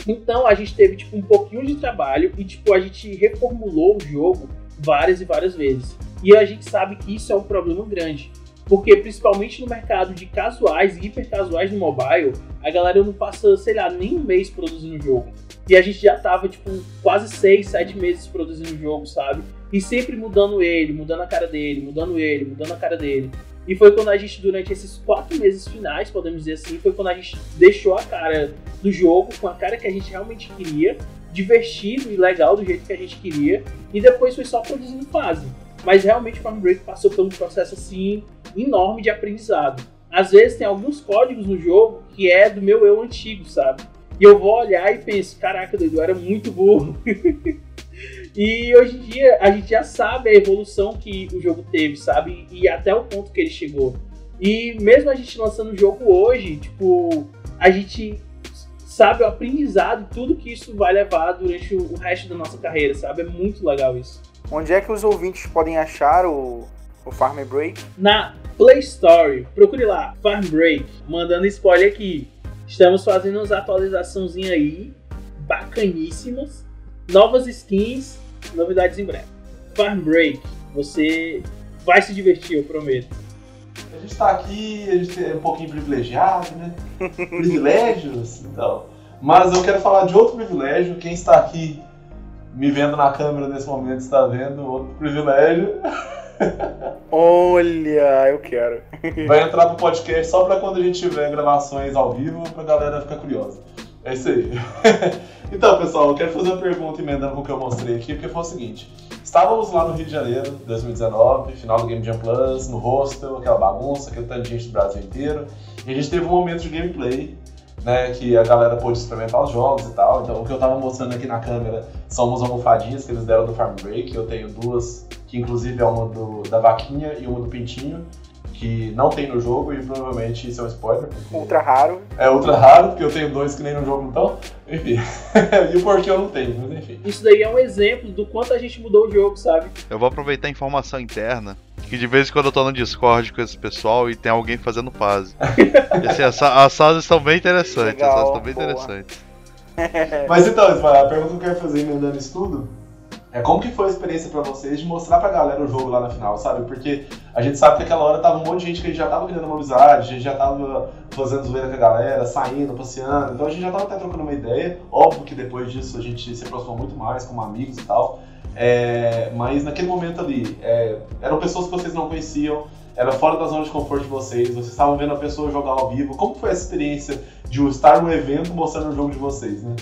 Speaker 5: Então a gente teve tipo um pouquinho de trabalho e tipo a gente reformulou o jogo várias e várias vezes. E a gente sabe que isso é um problema grande. Porque principalmente no mercado de casuais e hiper casuais no mobile, a galera não passa, sei lá, nem um mês produzindo jogo. E a gente já tava, tipo, quase seis, sete meses produzindo jogo, sabe? E sempre mudando ele, mudando a cara dele, mudando ele, mudando a cara dele. E foi quando a gente, durante esses quatro meses finais, podemos dizer assim, foi quando a gente deixou a cara do jogo com a cara que a gente realmente queria, divertido e legal do jeito que a gente queria, e depois foi só produzindo fase. Mas realmente Farm Break passou por um processo assim enorme de aprendizado. Às vezes tem alguns códigos no jogo que é do meu eu antigo, sabe? E eu vou olhar e penso, caraca, doido, eu era muito burro. e hoje em dia a gente já sabe a evolução que o jogo teve, sabe? E até o ponto que ele chegou. E mesmo a gente lançando o jogo hoje, tipo, a gente sabe o aprendizado, tudo que isso vai levar durante o resto da nossa carreira, sabe? É muito legal isso.
Speaker 1: Onde é que os ouvintes podem achar o, o Farm Break?
Speaker 5: Na Play Store. Procure lá, Farm Break. Mandando spoiler aqui. Estamos fazendo umas atualizações aí, bacaníssimas. Novas skins, novidades em breve. Farm Break. Você vai se divertir, eu prometo.
Speaker 2: A gente tá aqui, a gente é um pouquinho privilegiado, né? Privilégios, então. Mas eu quero falar de outro privilégio. Quem está aqui me vendo na câmera nesse momento está vendo outro privilégio.
Speaker 1: Olha, eu quero.
Speaker 2: Vai entrar pro podcast só para quando a gente tiver gravações ao vivo, pra galera ficar curiosa. É isso aí. Então, pessoal, eu quero fazer uma pergunta emendando com o que eu mostrei aqui, porque foi o seguinte. Estávamos lá no Rio de Janeiro, 2019, final do Game Jam Plus, no hostel, aquela bagunça, aquele tanto de gente do Brasil inteiro. E a gente teve um momento de gameplay né, que a galera pôde experimentar os jogos e tal. Então, o que eu tava mostrando aqui na câmera são umas almofadinhas que eles deram do Farm Break. Eu tenho duas, que inclusive é uma do, da vaquinha e uma do pintinho, que não tem no jogo e provavelmente isso é um spoiler.
Speaker 1: Ultra raro.
Speaker 2: É ultra raro, porque eu tenho dois que nem no jogo então. Enfim. e o porquê eu não tenho, mas enfim.
Speaker 5: Isso daí é um exemplo do quanto a gente mudou o jogo, sabe?
Speaker 4: Eu vou aproveitar a informação interna que de vez em quando eu tô no Discord com esse pessoal e tem alguém fazendo fase. assim, as, as fases estão bem interessantes. Legal, as fases estão bem boa. interessantes.
Speaker 2: Mas então, a pergunta que eu quero fazer emendando isso tudo é como que foi a experiência para vocês de mostrar pra galera o jogo lá na final, sabe? Porque a gente sabe que aquela hora tava um monte de gente que a gente já tava criando uma amizade, a gente já tava fazendo zoeira com a galera, saindo, passeando, então a gente já tava até trocando uma ideia. Óbvio que depois disso a gente se aproximou muito mais como amigos e tal. É, mas naquele momento ali, é, eram pessoas que vocês não conheciam, era fora da zona de conforto de vocês, vocês estavam vendo a pessoa jogar ao vivo. Como foi essa experiência de estar no evento mostrando o jogo de vocês, né?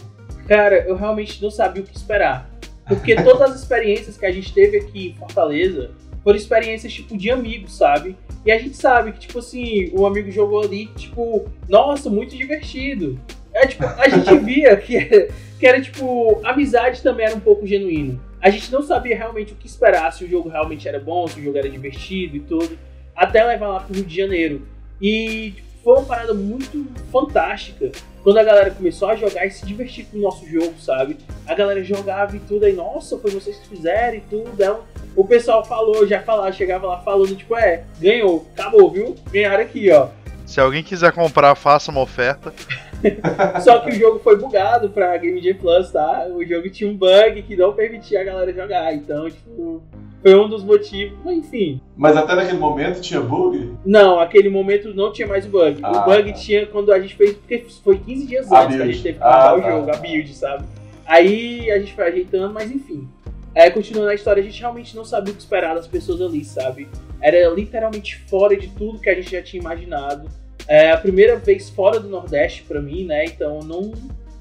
Speaker 5: Cara, eu realmente não sabia o que esperar. Porque todas as experiências que a gente teve aqui em Fortaleza foram experiências tipo de amigos, sabe? E a gente sabe que, tipo assim, um amigo jogou ali, tipo, nossa, muito divertido. É tipo, a gente via que, que era tipo, amizade também era um pouco genuíno a gente não sabia realmente o que esperar, se o jogo realmente era bom, se o jogo era divertido e tudo, até levar lá pro Rio de Janeiro. E foi uma parada muito fantástica quando a galera começou a jogar e se divertir com o nosso jogo, sabe? A galera jogava e tudo, aí, nossa, foi vocês que fizeram e tudo. Aí, o pessoal falou, já falava, chegava lá falando, tipo, é, ganhou, acabou, viu? Ganharam aqui, ó.
Speaker 4: Se alguém quiser comprar, faça uma oferta.
Speaker 5: Só que o jogo foi bugado pra Game Jam Plus, tá? O jogo tinha um bug que não permitia a galera jogar. Então, tipo, foi um dos motivos, enfim.
Speaker 2: Mas até naquele momento tinha bug?
Speaker 5: Não, aquele momento não tinha mais bug. Ah, o bug tá. tinha quando a gente fez, porque foi 15 dias a antes build. que a gente teve que mudar ah, o tá. jogo, a build, sabe? Aí a gente foi ajeitando, mas enfim. É, continuando a história, a gente realmente não sabia o que esperar das pessoas ali, sabe? Era literalmente fora de tudo que a gente já tinha imaginado. É a primeira vez fora do Nordeste para mim, né? Então não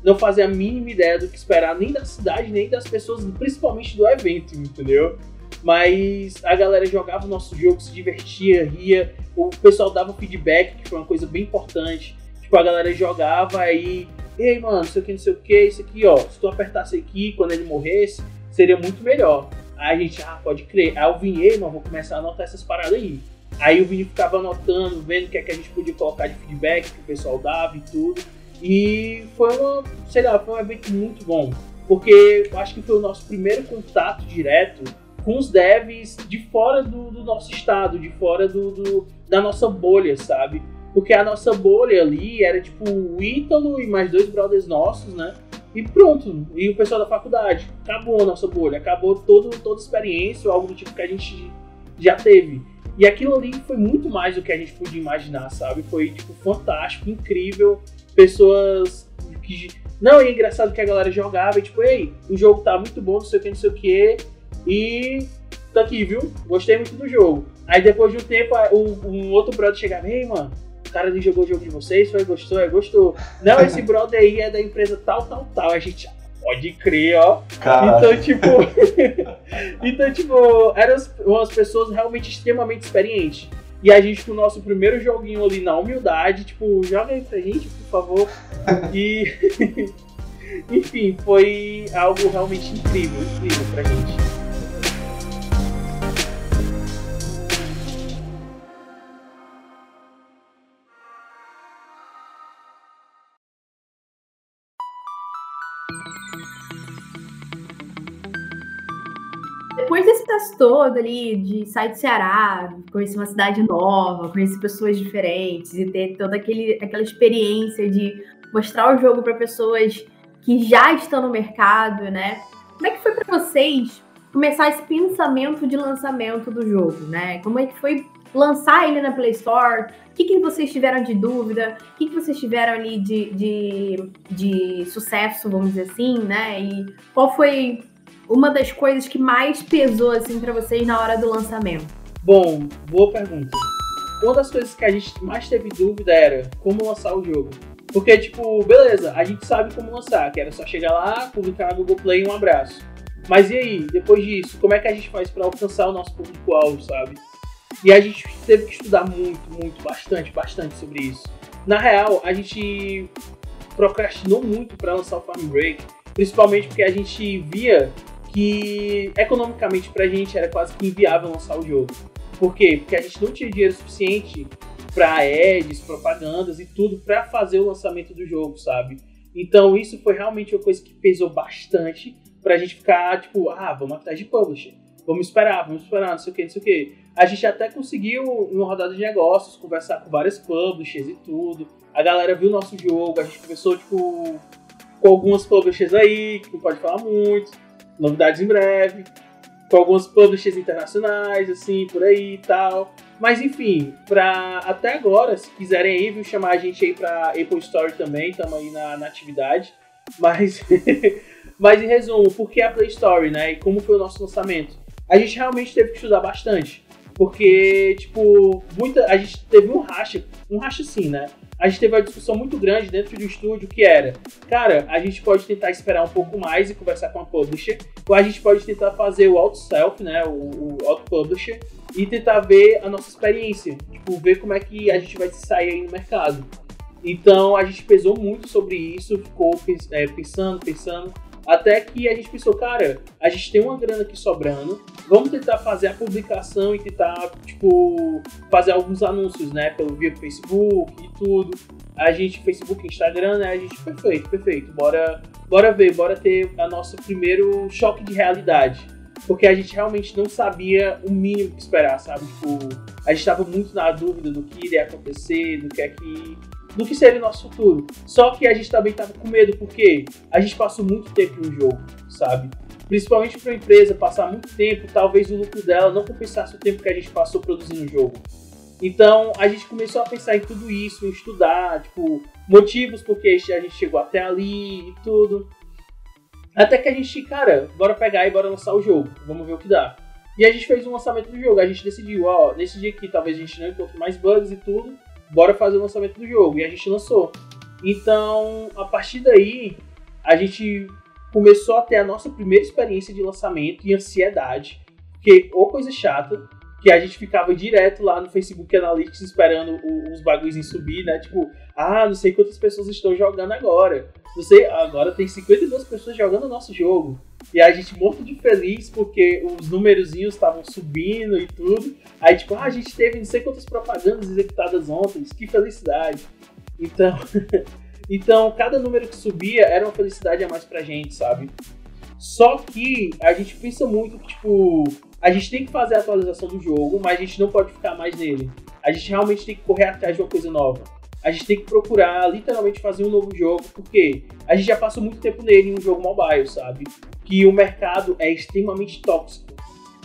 Speaker 5: não fazia a mínima ideia do que esperar nem da cidade, nem das pessoas, principalmente do evento, entendeu? Mas a galera jogava o nosso jogo, se divertia, ria, o pessoal dava feedback, que foi uma coisa bem importante. Tipo, a galera jogava aí, ei mano, isso aqui não sei o que, isso aqui, ó, se tu apertasse aqui quando ele morresse, seria muito melhor. Aí a gente, ah, pode crer. Aí o Vini, ei, mano, vou começar a anotar essas paradas aí. Aí o Vini ficava anotando, vendo o que é que a gente podia colocar de feedback que o pessoal dava e tudo. E foi uma, sei lá, foi um evento muito bom. Porque eu acho que foi o nosso primeiro contato direto com os devs de fora do, do nosso estado, de fora do, do, da nossa bolha, sabe? Porque a nossa bolha ali era tipo o Ítalo e mais dois brothers nossos, né? E pronto. E o pessoal da faculdade. Acabou a nossa bolha. Acabou todo, toda a experiência ou algo do tipo que a gente já teve. E aquilo ali foi muito mais do que a gente podia imaginar, sabe? Foi, tipo, fantástico, incrível. Pessoas que. Não, e é engraçado que a galera jogava e, tipo, ei, o jogo tá muito bom, não sei o que, não sei o que. E tá aqui, viu? Gostei muito do jogo. Aí depois de um tempo, um, outro brother chegava, ei, mano, o cara ali jogou o jogo de vocês, foi, gostou, é, gostou. Não, esse brother aí é da empresa tal, tal, tal. A gente, pode crer, ó. Então, tipo. então, tipo, eram umas pessoas realmente extremamente experientes. E a gente, com o nosso primeiro joguinho ali na humildade, tipo, joga aí pra gente, por favor. E. Enfim, foi algo realmente incrível, incrível pra gente.
Speaker 3: Todo ali de sair do Ceará, conhecer uma cidade nova, conhecer pessoas diferentes e ter toda aquele, aquela experiência de mostrar o jogo para pessoas que já estão no mercado, né? Como é que foi para vocês começar esse pensamento de lançamento do jogo, né? Como é que foi lançar ele na Play Store? O que, que vocês tiveram de dúvida? O que, que vocês tiveram ali de, de, de sucesso, vamos dizer assim, né? E qual foi uma das coisas que mais pesou assim para vocês na hora do lançamento?
Speaker 5: Bom, boa pergunta. Uma das coisas que a gente mais teve dúvida era como lançar o jogo. Porque, tipo, beleza, a gente sabe como lançar, que era só chegar lá, publicar na Google Play e um abraço. Mas e aí, depois disso, como é que a gente faz para alcançar o nosso público-alvo, sabe? E a gente teve que estudar muito, muito, bastante, bastante sobre isso. Na real, a gente procrastinou muito para lançar o Farm Break, principalmente porque a gente via que economicamente pra gente era quase que inviável lançar o jogo. Por quê? Porque a gente não tinha dinheiro suficiente para ads, propagandas e tudo para fazer o lançamento do jogo, sabe? Então isso foi realmente uma coisa que pesou bastante pra gente ficar tipo, ah, vamos atrás de publisher. Vamos esperar, vamos esperar, não sei o que, não sei o que. A gente até conseguiu, uma rodada de negócios, conversar com vários publishers e tudo. A galera viu o nosso jogo, a gente conversou, tipo, com algumas publishers aí, que não pode falar muito novidades em breve, com alguns publishers internacionais, assim, por aí e tal. Mas enfim, pra, até agora, se quiserem aí, viu, chamar a gente aí pra Apple Store também, estamos aí na, na atividade. Mas, mas em resumo, por que a Play Store, né? E como foi o nosso lançamento? A gente realmente teve que estudar bastante. Porque, tipo, muita, a gente teve um racha, um racha sim, né? a gente teve uma discussão muito grande dentro do estúdio que era, cara, a gente pode tentar esperar um pouco mais e conversar com a publisher, ou a gente pode tentar fazer o auto-self, né, o, o auto-publisher, e tentar ver a nossa experiência, tipo, ver como é que a gente vai sair aí no mercado. Então a gente pesou muito sobre isso, ficou é, pensando, pensando, até que a gente pensou, cara, a gente tem uma grana aqui sobrando, vamos tentar fazer a publicação e tentar, tipo, fazer alguns anúncios, né? Pelo via Facebook e tudo. A gente, Facebook, Instagram, né? A gente, perfeito, perfeito. Bora, bora ver, bora ter a nosso primeiro choque de realidade. Porque a gente realmente não sabia o mínimo que esperar, sabe? Tipo, a gente estava muito na dúvida do que iria acontecer, do que é que do que seria o nosso futuro. Só que a gente também tava com medo, porque a gente passou muito tempo no jogo, sabe? Principalmente para uma empresa passar muito tempo, talvez o lucro dela não compensasse o tempo que a gente passou produzindo o jogo. Então a gente começou a pensar em tudo isso, em estudar, tipo, motivos porque a gente chegou até ali e tudo. Até que a gente, cara, bora pegar e bora lançar o jogo, vamos ver o que dá. E a gente fez um lançamento do jogo, a gente decidiu, ó, nesse dia aqui talvez a gente não encontre mais bugs e tudo, bora fazer o lançamento do jogo. E a gente lançou. Então, a partir daí, a gente começou a ter a nossa primeira experiência de lançamento e ansiedade. Porque, ou coisa chata, que a gente ficava direto lá no Facebook Analytics esperando os bagulhos subir, né? Tipo, ah, não sei quantas pessoas estão jogando agora. Sei, agora tem 52 pessoas jogando o nosso jogo. E a gente morto de feliz porque os numerozinhos estavam subindo e tudo. Aí, tipo, ah, a gente teve não sei quantas propagandas executadas ontem, que felicidade. Então, então, cada número que subia era uma felicidade a mais pra gente, sabe? Só que a gente pensa muito que, tipo, a gente tem que fazer a atualização do jogo, mas a gente não pode ficar mais nele. A gente realmente tem que correr atrás de uma coisa nova. A gente tem que procurar literalmente fazer um novo jogo, porque a gente já passou muito tempo nele em um jogo mobile, sabe? Que o mercado é extremamente tóxico.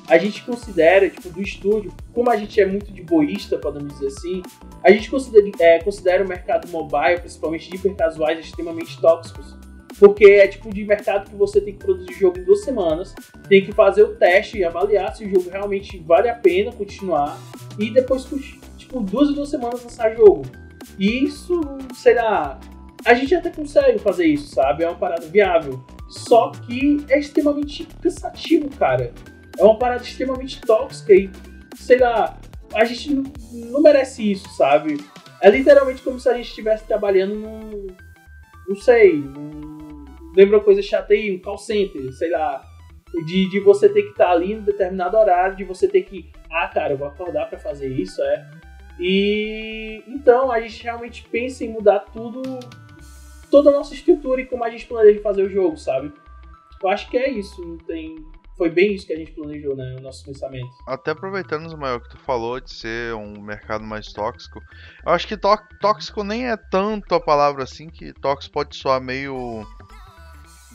Speaker 5: A gente considera, tipo, do estúdio, como a gente é muito de boísta, podemos dizer assim, a gente considera, é, considera o mercado mobile, principalmente de hipercasuais, extremamente tóxicos. Porque é tipo de mercado que você tem que produzir jogo em duas semanas, tem que fazer o teste e avaliar se o jogo realmente vale a pena continuar, e depois, tipo, duas e duas semanas lançar jogo. E isso, será. A gente até consegue fazer isso, sabe? É uma parada viável. Só que é extremamente cansativo, cara. É uma parada extremamente tóxica e, sei lá, a gente não, merece isso, sabe? É literalmente como se a gente estivesse trabalhando num. Não sei, num lembra coisa chata aí, um call center, sei lá. De, de você ter que estar tá ali em determinado horário, de você ter que. Ah, cara, eu vou acordar para fazer isso, é. E então a gente realmente pensa em mudar tudo, toda a nossa estrutura e como a gente planeja fazer o jogo, sabe? Eu acho que é isso, não tem. Foi bem isso que a gente planejou, né? O nosso pensamento.
Speaker 4: Até aproveitando, Ismael, que tu falou de ser um mercado mais tóxico. Eu acho que tóxico nem é tanto a palavra assim, que tóxico pode soar meio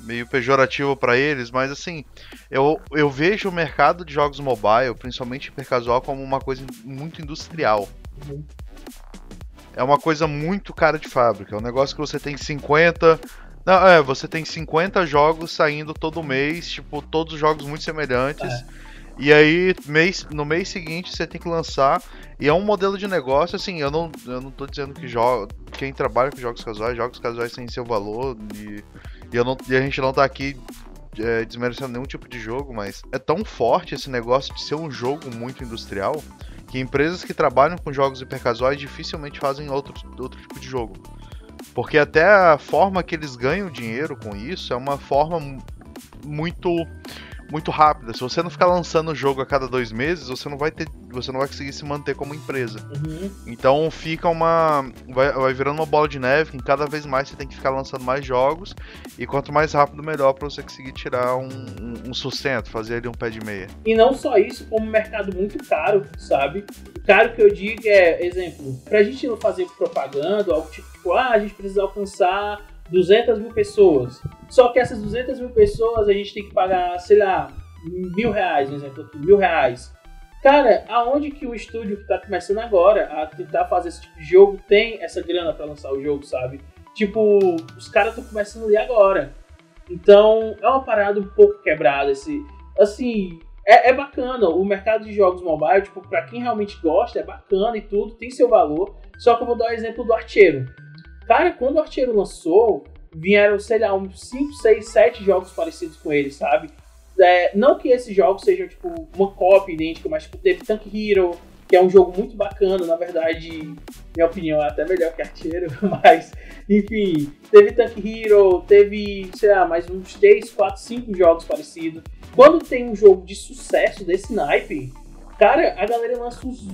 Speaker 4: meio pejorativo para eles, mas assim, eu, eu vejo o mercado de jogos mobile, principalmente hipercasual, como uma coisa muito industrial. É uma coisa muito cara de fábrica. É um negócio que você tem 50. Não, é, você tem 50 jogos saindo todo mês, tipo, todos jogos muito semelhantes. É. E aí, mês, no mês seguinte, você tem que lançar. E é um modelo de negócio, assim, eu não, eu não tô dizendo que joga, quem trabalha com jogos casuais, jogos casuais têm seu valor. E e, eu não, e a gente não tá aqui é, desmerecendo nenhum tipo de jogo, mas é tão forte esse negócio de ser um jogo muito industrial que empresas que trabalham com jogos hipercasuais dificilmente fazem outro, outro tipo de jogo. Porque até a forma que eles ganham dinheiro com isso é uma forma muito muito rápida. Se você não ficar lançando o jogo a cada dois meses, você não vai ter, você não vai conseguir se manter como empresa. Uhum. Então fica uma, vai, vai virando uma bola de neve. Que cada vez mais você tem que ficar lançando mais jogos e quanto mais rápido melhor para você conseguir tirar um, um, um, sustento, fazer ali um pé de meia.
Speaker 5: E não só isso, como um mercado muito caro, sabe? O caro que eu digo é, exemplo, pra gente não fazer propaganda, algo tipo, ah, a gente precisa alcançar 200 mil pessoas. Só que essas 200 mil pessoas a gente tem que pagar, sei lá, mil reais, um exemplo aqui, mil reais. Cara, aonde que o estúdio que tá começando agora a tentar fazer esse tipo de jogo tem essa grana para lançar o jogo, sabe? Tipo, os caras estão começando ali agora. Então, é uma parada um pouco quebrada. Esse, assim, é, é bacana. O mercado de jogos mobile, tipo, pra quem realmente gosta, é bacana e tudo, tem seu valor. Só que eu vou dar o exemplo do Archeiro. Cara, quando o Archeiro lançou, vieram, sei lá, uns 5, 6, 7 jogos parecidos com ele, sabe? É, não que esses jogos sejam, tipo, uma cópia idêntica, mas, tipo, teve Tank Hero, que é um jogo muito bacana, na verdade, minha opinião é até melhor que Archeiro, mas, enfim, teve Tank Hero, teve, sei lá, mais uns 3, 4, 5 jogos parecidos. Quando tem um jogo de sucesso desse naipe, cara, a galera lança uns,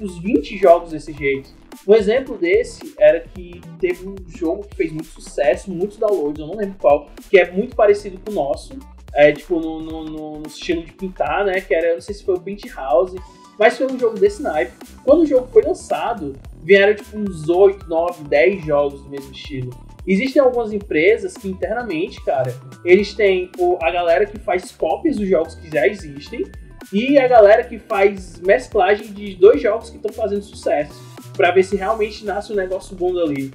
Speaker 5: uns 20 jogos desse jeito. Um exemplo desse era que teve um jogo que fez muito sucesso, muitos downloads, eu não lembro qual, que é muito parecido com o nosso. É, tipo, no, no, no, estilo de pintar, né? Que era, não sei se foi o Paint House, mas foi um jogo desse naipe. Quando o jogo foi lançado, vieram tipo uns 8, 9, 10 jogos do mesmo estilo. Existem algumas empresas que internamente, cara, eles têm a galera que faz cópias dos jogos que já existem e a galera que faz mesclagem de dois jogos que estão fazendo sucesso para ver se realmente nasce um negócio bom ali.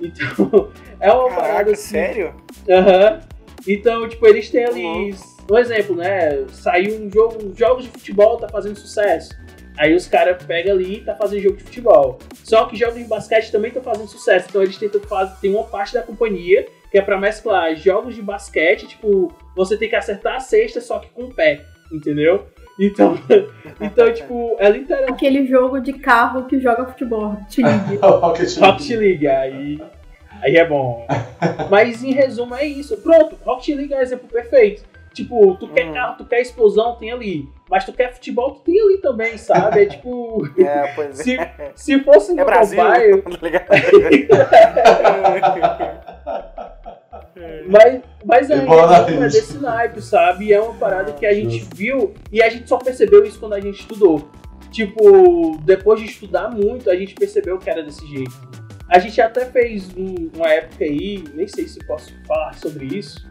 Speaker 5: Então, é uma
Speaker 1: Caraca,
Speaker 5: parada assim.
Speaker 1: sério?
Speaker 5: Aham. Uhum. Então, tipo, eles têm ali. Uhum. Um exemplo, né? Saiu um jogo, jogos de futebol tá fazendo sucesso. Aí os caras pegam ali e tá fazendo jogo de futebol. Só que jogos de basquete também estão fazendo sucesso. Então eles tentam fazer. Tem uma parte da companhia que é para mesclar jogos de basquete, tipo, você tem que acertar a cesta só que com o pé, entendeu? Então, então tipo, é literalmente.
Speaker 3: Aquele jogo de carro que joga futebol, Rocket League.
Speaker 5: Rocket League, aí. Aí é bom. Mas em resumo é isso. Pronto, Rocket League é um exemplo perfeito. Tipo, tu quer
Speaker 1: Hum.
Speaker 5: carro, tu quer explosão, tem ali. Mas tu quer futebol, tu tem ali também, sabe? É tipo.
Speaker 1: É, pois
Speaker 5: Se,
Speaker 1: é.
Speaker 5: se fosse no
Speaker 1: É Brasil,
Speaker 5: mobile,
Speaker 1: tá ligado?
Speaker 5: Mas, mas é,
Speaker 2: E
Speaker 5: é, desse naipe, sabe? É uma parada que a gente viu e a gente só percebeu isso quando a gente estudou. Tipo, depois de estudar muito, a gente percebeu que era desse jeito. A gente até fez um- uma época aí, nem sei se posso falar sobre isso,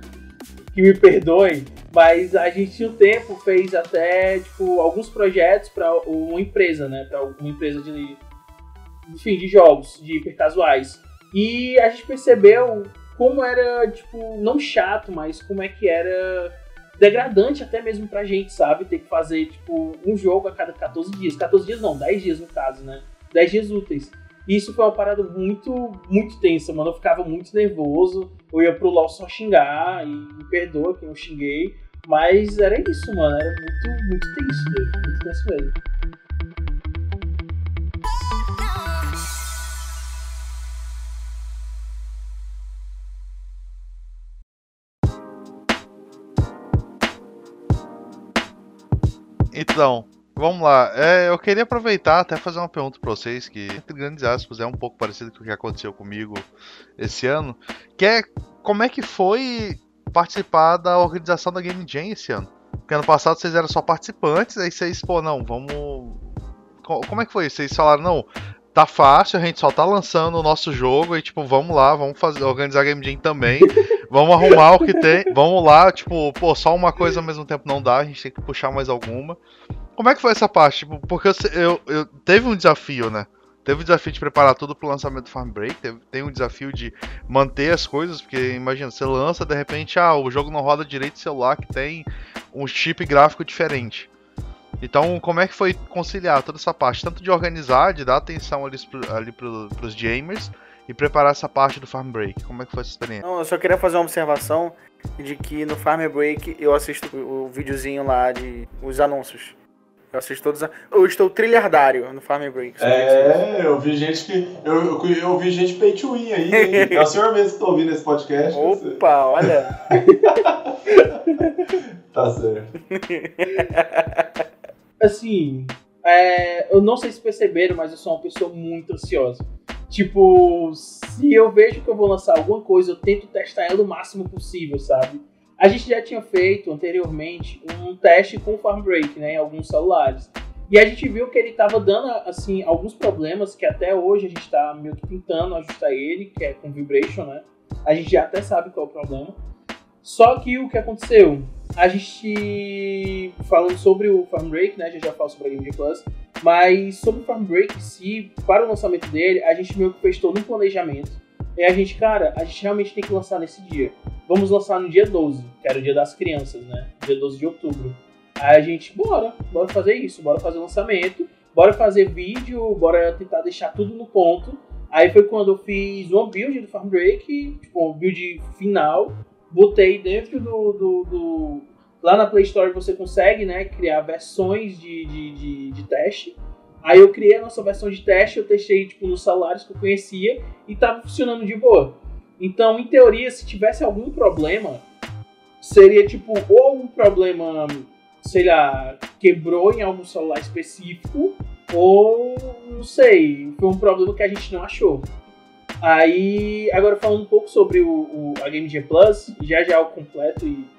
Speaker 5: que me perdoem, mas a gente um tempo fez até tipo alguns projetos para uma empresa, né, para uma empresa de enfim, de jogos, de hipercasuais. E a gente percebeu como era, tipo, não chato, mas como é que era degradante até mesmo pra gente, sabe? Ter que fazer, tipo, um jogo a cada 14 dias. 14 dias não, 10 dias no caso, né? 10 dias úteis. E isso foi uma parada muito, muito tensa, mano. Eu ficava muito nervoso. Eu ia pro LoL só xingar e me perdoa que eu xinguei. Mas era isso, mano. Era muito, muito tenso. Muito tenso mesmo.
Speaker 4: Então, vamos lá. É, eu queria aproveitar até fazer uma pergunta pra vocês, que, entre grandes aspas, é um pouco parecido com o que aconteceu comigo esse ano, que é como é que foi participar da organização da Game Jam esse ano? Porque ano passado vocês eram só participantes, aí vocês, pô, não, vamos. Co- Como é que foi? Vocês falaram, não, tá fácil, a gente só tá lançando o nosso jogo e, tipo, vamos lá, vamos fazer, organizar a Game Jam também. Vamos arrumar o que tem. Vamos lá, tipo, pô, só uma coisa ao mesmo tempo não dá, a gente tem que puxar mais alguma. Como é que foi essa parte? Tipo, porque eu, eu, eu- teve um desafio, né? Teve o desafio de preparar tudo pro lançamento do Farm Break, teve, tem um desafio de manter as coisas, porque imagina, você lança, de repente, ah, o jogo não roda direito celular que tem um chip gráfico diferente. Então, como é que foi conciliar toda essa parte, tanto de organizar, de dar atenção ali, ali pro, pros gamers e preparar essa parte do Farm Break? Como é que foi essa experiência?
Speaker 1: Não, eu só queria fazer uma observação de que no Farm Break eu assisto o, videozinho lá de os anúncios. Eu assisto todos. a- Eu estou trilhardário no Farm Break.
Speaker 2: É, eu vi gente que. Eu, eu, eu vi gente pay to win aí. hein? É o senhor mesmo que tá ouvindo esse podcast. você-
Speaker 1: Opa, olha.
Speaker 2: Tá certo.
Speaker 5: assim, é, eu não sei se perceberam, mas eu sou uma pessoa muito ansiosa. Tipo, se eu vejo que eu vou lançar alguma coisa, eu tento testar ela o máximo possível, sabe? A gente já tinha feito anteriormente um teste com o Farm Break, né, em alguns celulares. E a gente viu que ele tava dando, assim, alguns problemas que até hoje a gente tá meio que tentando ajustar ele, que é com Vibration, né? A gente já até sabe qual é o problema. Só que o que aconteceu? A gente, falando sobre o Farm Break, né, a gente já falou sobre a Game Plus, mas sobre o Farm Break si, para o lançamento dele, a gente meio que todo um planejamento. E a gente, cara, a gente realmente tem que lançar nesse dia. Vamos lançar no dia 12, que era o dia das crianças, né? Dia 12 de outubro. Aí a gente, bora, bora fazer isso, bora fazer o lançamento, bora fazer vídeo, bora tentar deixar tudo no ponto. Aí foi quando eu fiz uma build do Farm Break, tipo, uma build final, botei dentro do, do, do- Lá na Play Store você consegue, né, criar versões de, de, de, de teste. Aí eu criei a nossa versão de teste, eu testei, tipo, nos celulares que eu conhecia e tava funcionando de boa. Então, em teoria, se tivesse algum problema, seria, tipo, ou um problema, sei lá, quebrou em algum celular específico, ou, não sei, foi um problema que a gente não achou. Aí, agora falando um pouco sobre o, o- a Game Jam Plus, já já eu completo e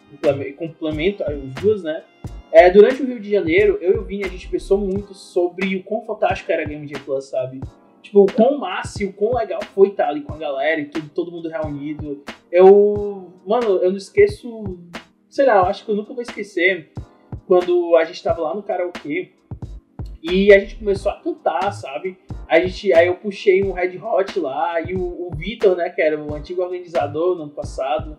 Speaker 5: complemento, as duas, né? É, durante o Rio de Janeiro, eu e o Vini, a gente pensou muito sobre o quão fantástico era a Game Jam Plus, sabe? Tipo, o quão massa e o quão legal foi estar ali com a galera e tudo, todo mundo reunido. Eu, mano, eu não esqueço, sei lá, eu acho que eu nunca vou esquecer quando a gente tava lá no karaokê e a gente começou a cantar, sabe? A gente, aí eu puxei um Red Hot lá e o, o Vitor, né, que era o antigo organizador no ano passado,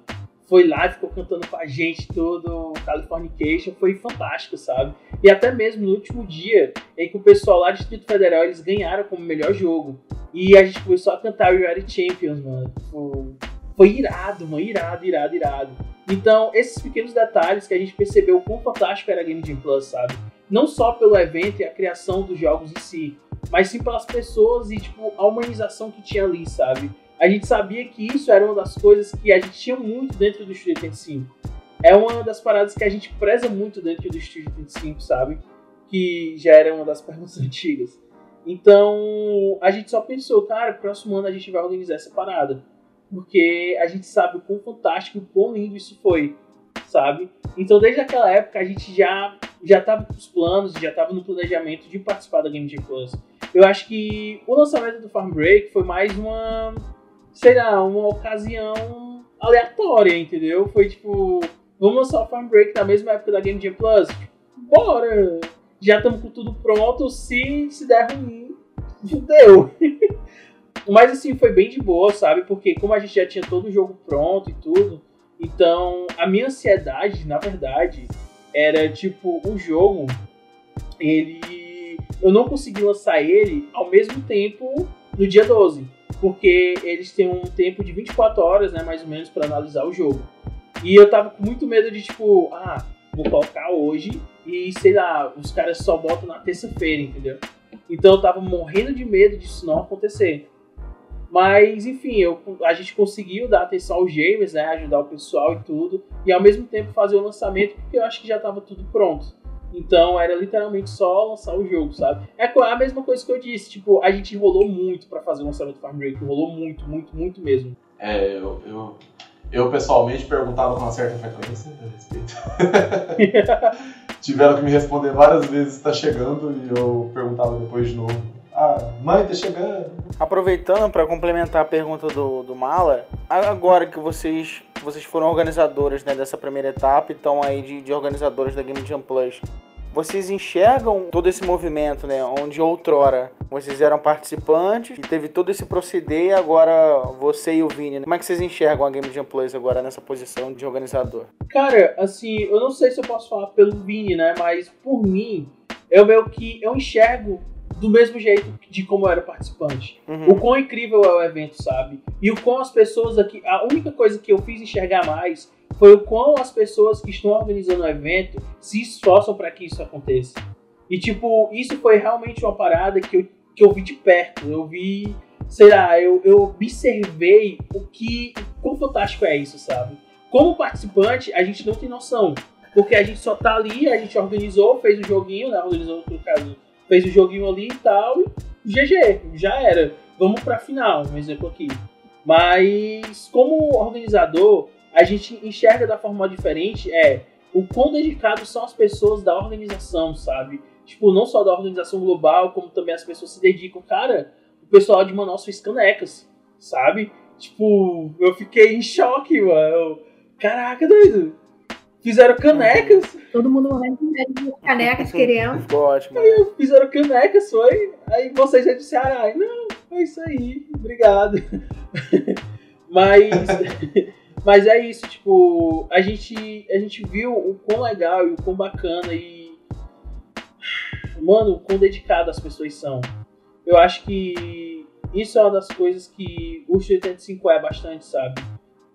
Speaker 5: foi lá e ficou cantando com a gente todo, Californication, foi fantástico, sabe? E até mesmo no último dia, em que o pessoal lá do Distrito Federal, eles ganharam como melhor jogo. E a gente começou a cantar We Are Champions, mano. Tipo, foi irado, mano, irado, irado, irado. Então, esses pequenos detalhes que a gente percebeu o quão fantástico era a Game Jam Plus, sabe? Não só pelo evento e a criação dos jogos em si, mas sim pelas pessoas e, tipo, a humanização que tinha ali, sabe? A gente sabia que isso era uma das coisas que a gente tinha muito dentro do Studio 85. É uma das paradas que a gente preza muito dentro do Studio 85, sabe? Que já era uma das perguntas antigas. Então, a gente só pensou, cara, próximo ano a gente vai organizar essa parada. Porque a gente sabe o quão fantástico, o quão lindo isso foi, sabe? Então, desde aquela época, a gente já já estava com os planos, já estava no planejamento de participar da Game Jam Plus. Eu acho que o lançamento do Farm Break foi mais uma, sei lá, uma ocasião aleatória, entendeu? Foi tipo, vamos lançar o Farm Break na mesma época da Game Jam Plus? Bora! Já estamos com tudo pronto, se, se der ruim, fudeu. Mas assim, foi bem de boa, sabe? Porque como a gente já tinha todo o jogo pronto e tudo, então a minha ansiedade, na verdade, era tipo um jogo, ele. Eu não consegui lançar ele ao mesmo tempo no dia 12. Porque eles têm um tempo de 24 horas, né, mais ou menos, para analisar o jogo. E eu tava com muito medo de, tipo, ah, vou colocar hoje e, sei lá, os caras só botam na terça-feira, entendeu? Então eu tava morrendo de medo disso não acontecer. Mas, enfim, eu, a gente conseguiu dar atenção aos gamers, né? Ajudar o pessoal e tudo. E ao mesmo tempo fazer o lançamento, porque eu acho que já estava tudo pronto. Então era literalmente só lançar o jogo, sabe? É a mesma coisa que eu disse, tipo, a gente enrolou muito para fazer o lançamento do Farm Break, enrolou muito, muito, muito mesmo.
Speaker 2: É, eu, eu, eu pessoalmente perguntava com uma certa frequência a respeito. Tiveram que me responder várias vezes está chegando e eu perguntava depois de novo ah, mãe, tá chegando.
Speaker 1: Aproveitando para complementar a pergunta do, do Mala, agora que vocês, vocês foram organizadoras né, dessa primeira etapa e estão aí de, de organizadoras da Game Jam Plus, vocês enxergam todo esse movimento, né? Onde outrora vocês eram participantes e teve todo esse proceder agora você e o Vini. Né? Como é que vocês enxergam a Game Jam Plus agora nessa posição de organizador?
Speaker 5: Cara, assim, eu não sei se eu posso falar pelo Vini, né? Mas por mim, eu meio que eu enxergo do mesmo jeito de como eu era participante. Uhum. O quão incrível é o evento, sabe? E o quão as pessoas aqui. A única coisa que eu fiz enxergar mais foi o quão as pessoas que estão organizando o evento se esforçam para que isso aconteça. E, tipo, isso foi realmente uma parada que eu, que eu vi de perto. Eu vi, sei lá, eu, eu observei o que. Quão fantástico é isso, sabe? Como participante, a gente não tem noção. Porque a gente só tá ali, a gente organizou, fez o joguinho, né? Organizou, no caso, fez o joguinho ali e tal, e GG, já era. Vamos pra final, um exemplo aqui. Mas como organizador, a gente enxerga da forma diferente é o quão dedicados são as pessoas da organização, sabe? Tipo, não só da organização global, como também as pessoas se dedicam. Cara, o pessoal de Manaus fez canecas, sabe? Tipo, eu fiquei em choque, mano. Caraca, doido. Fizeram canecas.
Speaker 3: Todo mundo morrendo de canecas querendo.
Speaker 1: Ficou ótimo.
Speaker 5: Aí fizeram canecas, foi. Aí vocês já disseram, ai, não, é isso aí, obrigado. mas, mas é isso, tipo, a gente, a gente viu o quão legal e o quão bacana e. Mano, o quão dedicado as pessoas são. Eu acho que isso é uma das coisas que o 85 é bastante, sabe?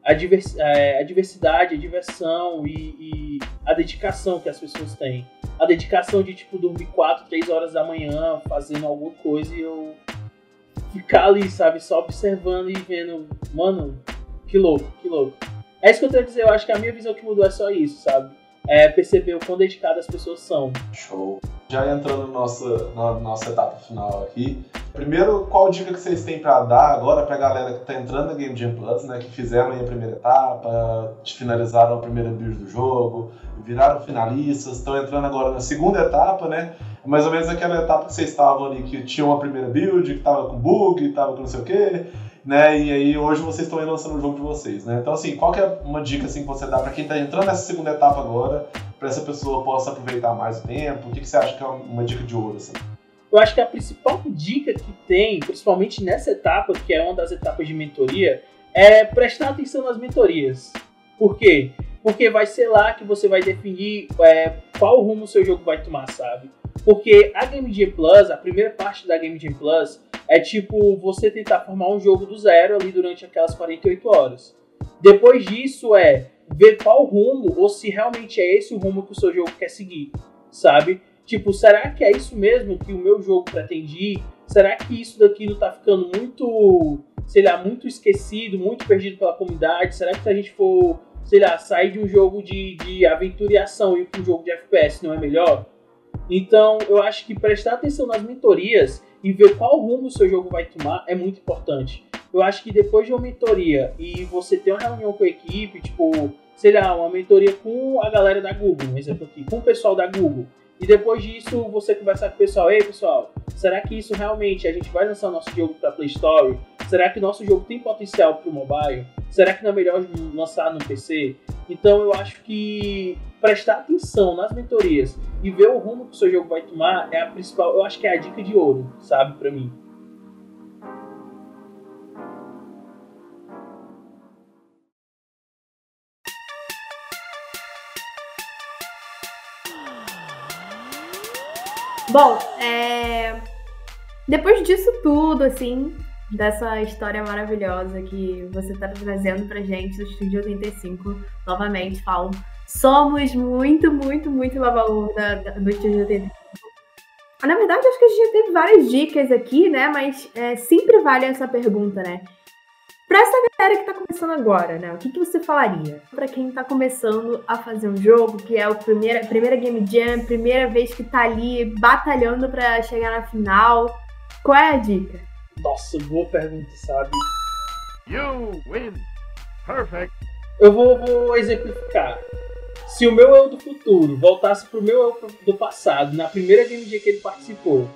Speaker 5: É, a diversidade, a diversão e, e, a dedicação que as pessoas têm. A dedicação de, tipo, dormir 4, 3 horas da manhã fazendo alguma coisa e eu ficar ali, sabe, só observando e vendo, mano, que louco, que louco. É isso que eu tenho a dizer, eu acho que a minha visão que mudou é só isso, sabe? É perceber o quão dedicadas as pessoas são.
Speaker 2: Show. Já entrando na nossa, na nossa etapa final aqui, Primeiro, qual dica que vocês têm para dar agora para a galera que está entrando na Game Jam Plus, né, que fizeram a primeira etapa, finalizaram a primeira build do jogo, viraram finalistas, estão entrando agora na segunda etapa, né? Mais ou menos aquela etapa que vocês estavam ali, que tinha uma primeira build, que estava com bug, estava com não sei o quê, né? E aí hoje vocês estão lançando o jogo de vocês, né? Então assim, qual que é uma dica assim que você dá para quem está entrando nessa segunda etapa agora, para essa pessoa possa aproveitar mais o tempo? O que, que você acha que é uma dica de ouro assim?
Speaker 5: Eu acho que a principal dica que tem, principalmente nessa etapa, que é uma das etapas de mentoria, é prestar atenção nas mentorias. Por quê? Porque vai ser lá que você vai definir é, qual rumo o seu jogo vai tomar, sabe? Porque a Game Jam Plus, a primeira parte da Game Jam Plus, é tipo você tentar formar um jogo do zero ali durante aquelas 48 horas. Depois disso é ver qual rumo, ou se realmente é esse o rumo que o seu jogo quer seguir, sabe? Tipo, será que é isso mesmo que o meu jogo pretendia? Será que isso daqui não tá ficando muito sei lá, muito esquecido, muito perdido pela comunidade? Será que se a gente for, sei lá, sair de um jogo de, de aventura e ação e ir para um jogo de FPS não é melhor? Então, eu acho que prestar atenção nas mentorias e ver qual rumo o seu jogo vai tomar é muito importante. Eu acho que depois de uma mentoria e você ter uma reunião com a equipe, tipo, sei lá, uma mentoria com a galera da Google, um exemplo aqui, com o pessoal da Google, e depois disso você conversar com o pessoal, ei pessoal, será que isso realmente a gente vai lançar o nosso jogo para Play Store? Será que nosso jogo tem potencial para o mobile? Será que não é melhor lançar no PC? Então eu acho que prestar atenção nas mentorias e ver o rumo que o seu jogo vai tomar é a principal, eu acho que é a dica de ouro, sabe, para mim.
Speaker 3: Bom, é... depois disso tudo, assim, dessa história maravilhosa que você está trazendo pra gente do Estúdio 85, novamente falo, somos muito, muito, muito babaú do Estúdio 85. Na verdade, acho que a gente já teve várias dicas aqui, né? Mas é, sempre vale essa pergunta, né? Para essa galera que está começando agora, né? O que, que você falaria para quem está começando a fazer um jogo, que é a primeira, primeira Game Jam, primeira vez que está ali batalhando para chegar na final? Qual é a dica?
Speaker 5: Nossa, boa pergunta, sabe?
Speaker 4: You win. Perfect.
Speaker 5: Eu vou, vou exemplificar. Se o meu eu do futuro voltasse pro meu eu do passado, na primeira Game Jam que ele participou,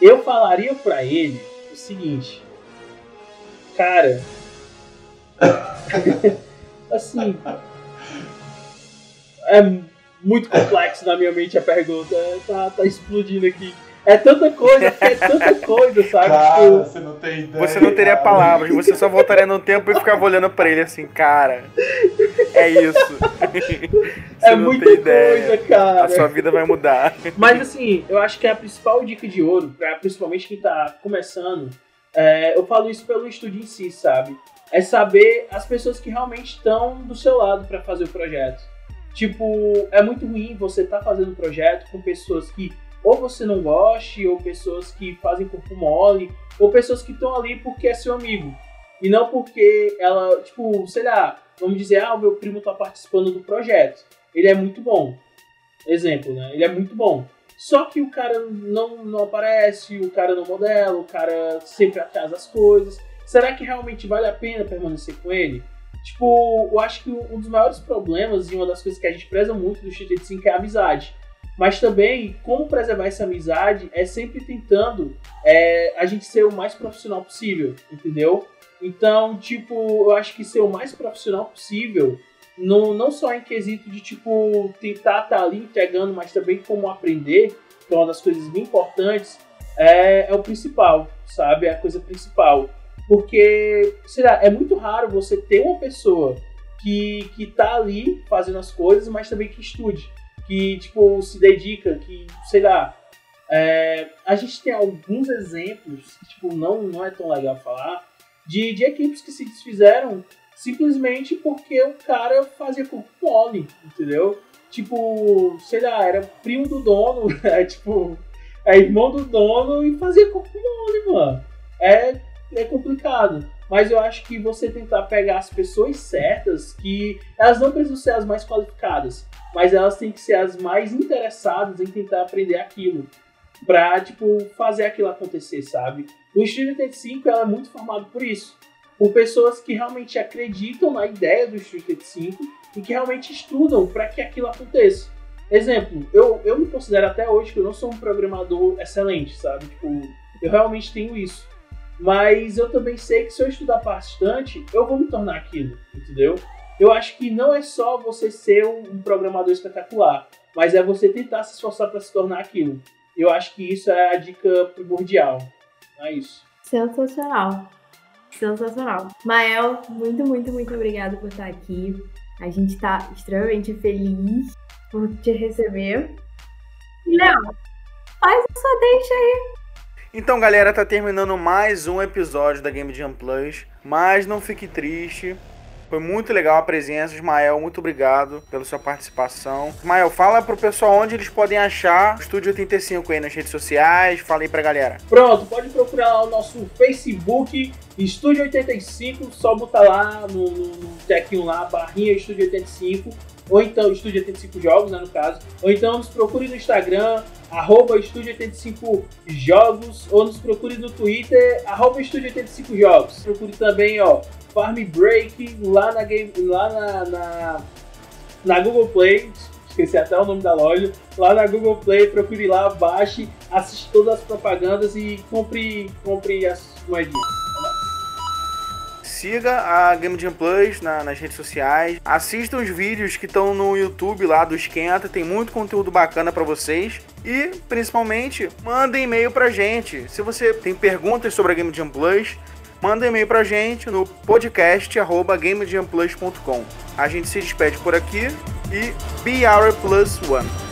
Speaker 5: eu falaria para ele o seguinte: Cara, assim. É muito complexo na minha mente a pergunta. Tá, tá explodindo aqui. É tanta coisa, é tanta coisa, sabe?
Speaker 2: Cara, tipo, você não tem ideia.
Speaker 1: Você não teria cara. palavras, você só voltaria no tempo e ficava olhando pra ele assim, cara. É isso.
Speaker 5: é muita coisa, cara.
Speaker 1: A sua vida vai mudar.
Speaker 5: Mas assim, eu acho que a principal dica de ouro, pra principalmente quem tá começando, é, eu falo isso pelo estúdio em si, sabe? É saber as pessoas que realmente estão do seu lado para fazer o projeto. Tipo, é muito ruim você estar tá fazendo um projeto com pessoas que ou você não goste, ou pessoas que fazem corpo mole, ou pessoas que estão ali porque é seu amigo. E não porque ela, tipo, sei lá, vamos dizer, ah, o meu primo está participando do projeto. Ele é muito bom. Exemplo, né? Ele é muito bom. Só que o cara não, não aparece, o cara não modela, o cara sempre atrasa as coisas será que realmente vale a pena permanecer com ele? Tipo, eu acho que um dos maiores problemas e uma das coisas que a gente preza muito do 5 é a amizade. Mas também, como preservar essa amizade é sempre tentando é, a gente ser o mais profissional possível, entendeu? Então, tipo, eu acho que ser o mais profissional possível, no, não só em quesito de, tipo, tentar estar tá ali entregando, mas também como aprender, que é uma das coisas bem importantes, é, é o principal, sabe? É a coisa principal. Porque, sei lá, é muito raro você ter uma pessoa que, que tá ali fazendo as coisas, mas também que estude. Que, tipo, se dedica, que, sei lá. É, a gente tem alguns exemplos, tipo, não, não é tão legal falar, de, de equipes que se desfizeram simplesmente porque o cara fazia corpo mole, entendeu? Tipo, sei lá, era primo do dono, é tipo, é irmão do dono e fazia corpo mole, mano. É é complicado. Mas eu acho que você tentar pegar as pessoas certas, que elas não precisam ser as mais qualificadas, mas elas têm que ser as mais interessadas em tentar aprender aquilo. Pra, tipo, fazer aquilo acontecer, sabe? O Estúdio 85 ela é muito formado por isso. Por pessoas que realmente acreditam na ideia do Estúdio 85 e que realmente estudam para que aquilo aconteça. Exemplo, eu, eu me considero até hoje que eu não sou um programador excelente, sabe? Tipo, eu realmente tenho isso. Mas eu também sei que se eu estudar bastante, eu vou me tornar aquilo, entendeu? Eu acho que não é só você ser um programador espetacular, mas é você tentar se esforçar para se tornar aquilo. Eu acho que isso é a dica primordial. É isso.
Speaker 3: Sensacional. Sensacional. Mael, muito, muito, muito obrigada por estar aqui. A gente está extremamente feliz por te receber. Léo, faz a sua deixa aí.
Speaker 1: Então, galera, tá terminando mais um episódio da Game Jam Plus. Mas não fique triste. Foi muito legal a presença. Ismael, muito obrigado pela sua participação. Ismael, fala pro pessoal onde eles podem achar o Estúdio 85 aí nas redes sociais. Fala aí pra galera.
Speaker 5: Pronto, pode procurar lá o nosso Facebook, Estúdio 85, só botar lá no, no, no lá, barrinha Estúdio 85 ou então Estúdio 85 Jogos, né, no caso, ou então nos procure no Instagram, arroba Estúdio 85 Jogos, ou nos procure no Twitter, arroba Estúdio 85 Jogos. Procure também, ó, Farm Break lá na, game, lá na, na, na Google Play, esqueci até o nome da loja, lá na Google Play, procure lá, baixe, assiste todas as propagandas e compre, compre as moedinhas
Speaker 1: siga a Game Jam Plus na, nas redes sociais, assista os vídeos que estão no YouTube lá do Esquenta, tem muito conteúdo bacana para vocês. E, principalmente, manda e-mail pra gente. Se você tem perguntas sobre a Game Jam Plus, manda e-mail pra gente no podcast@gamejamplus.com. A gente se despede por aqui e be our plus one.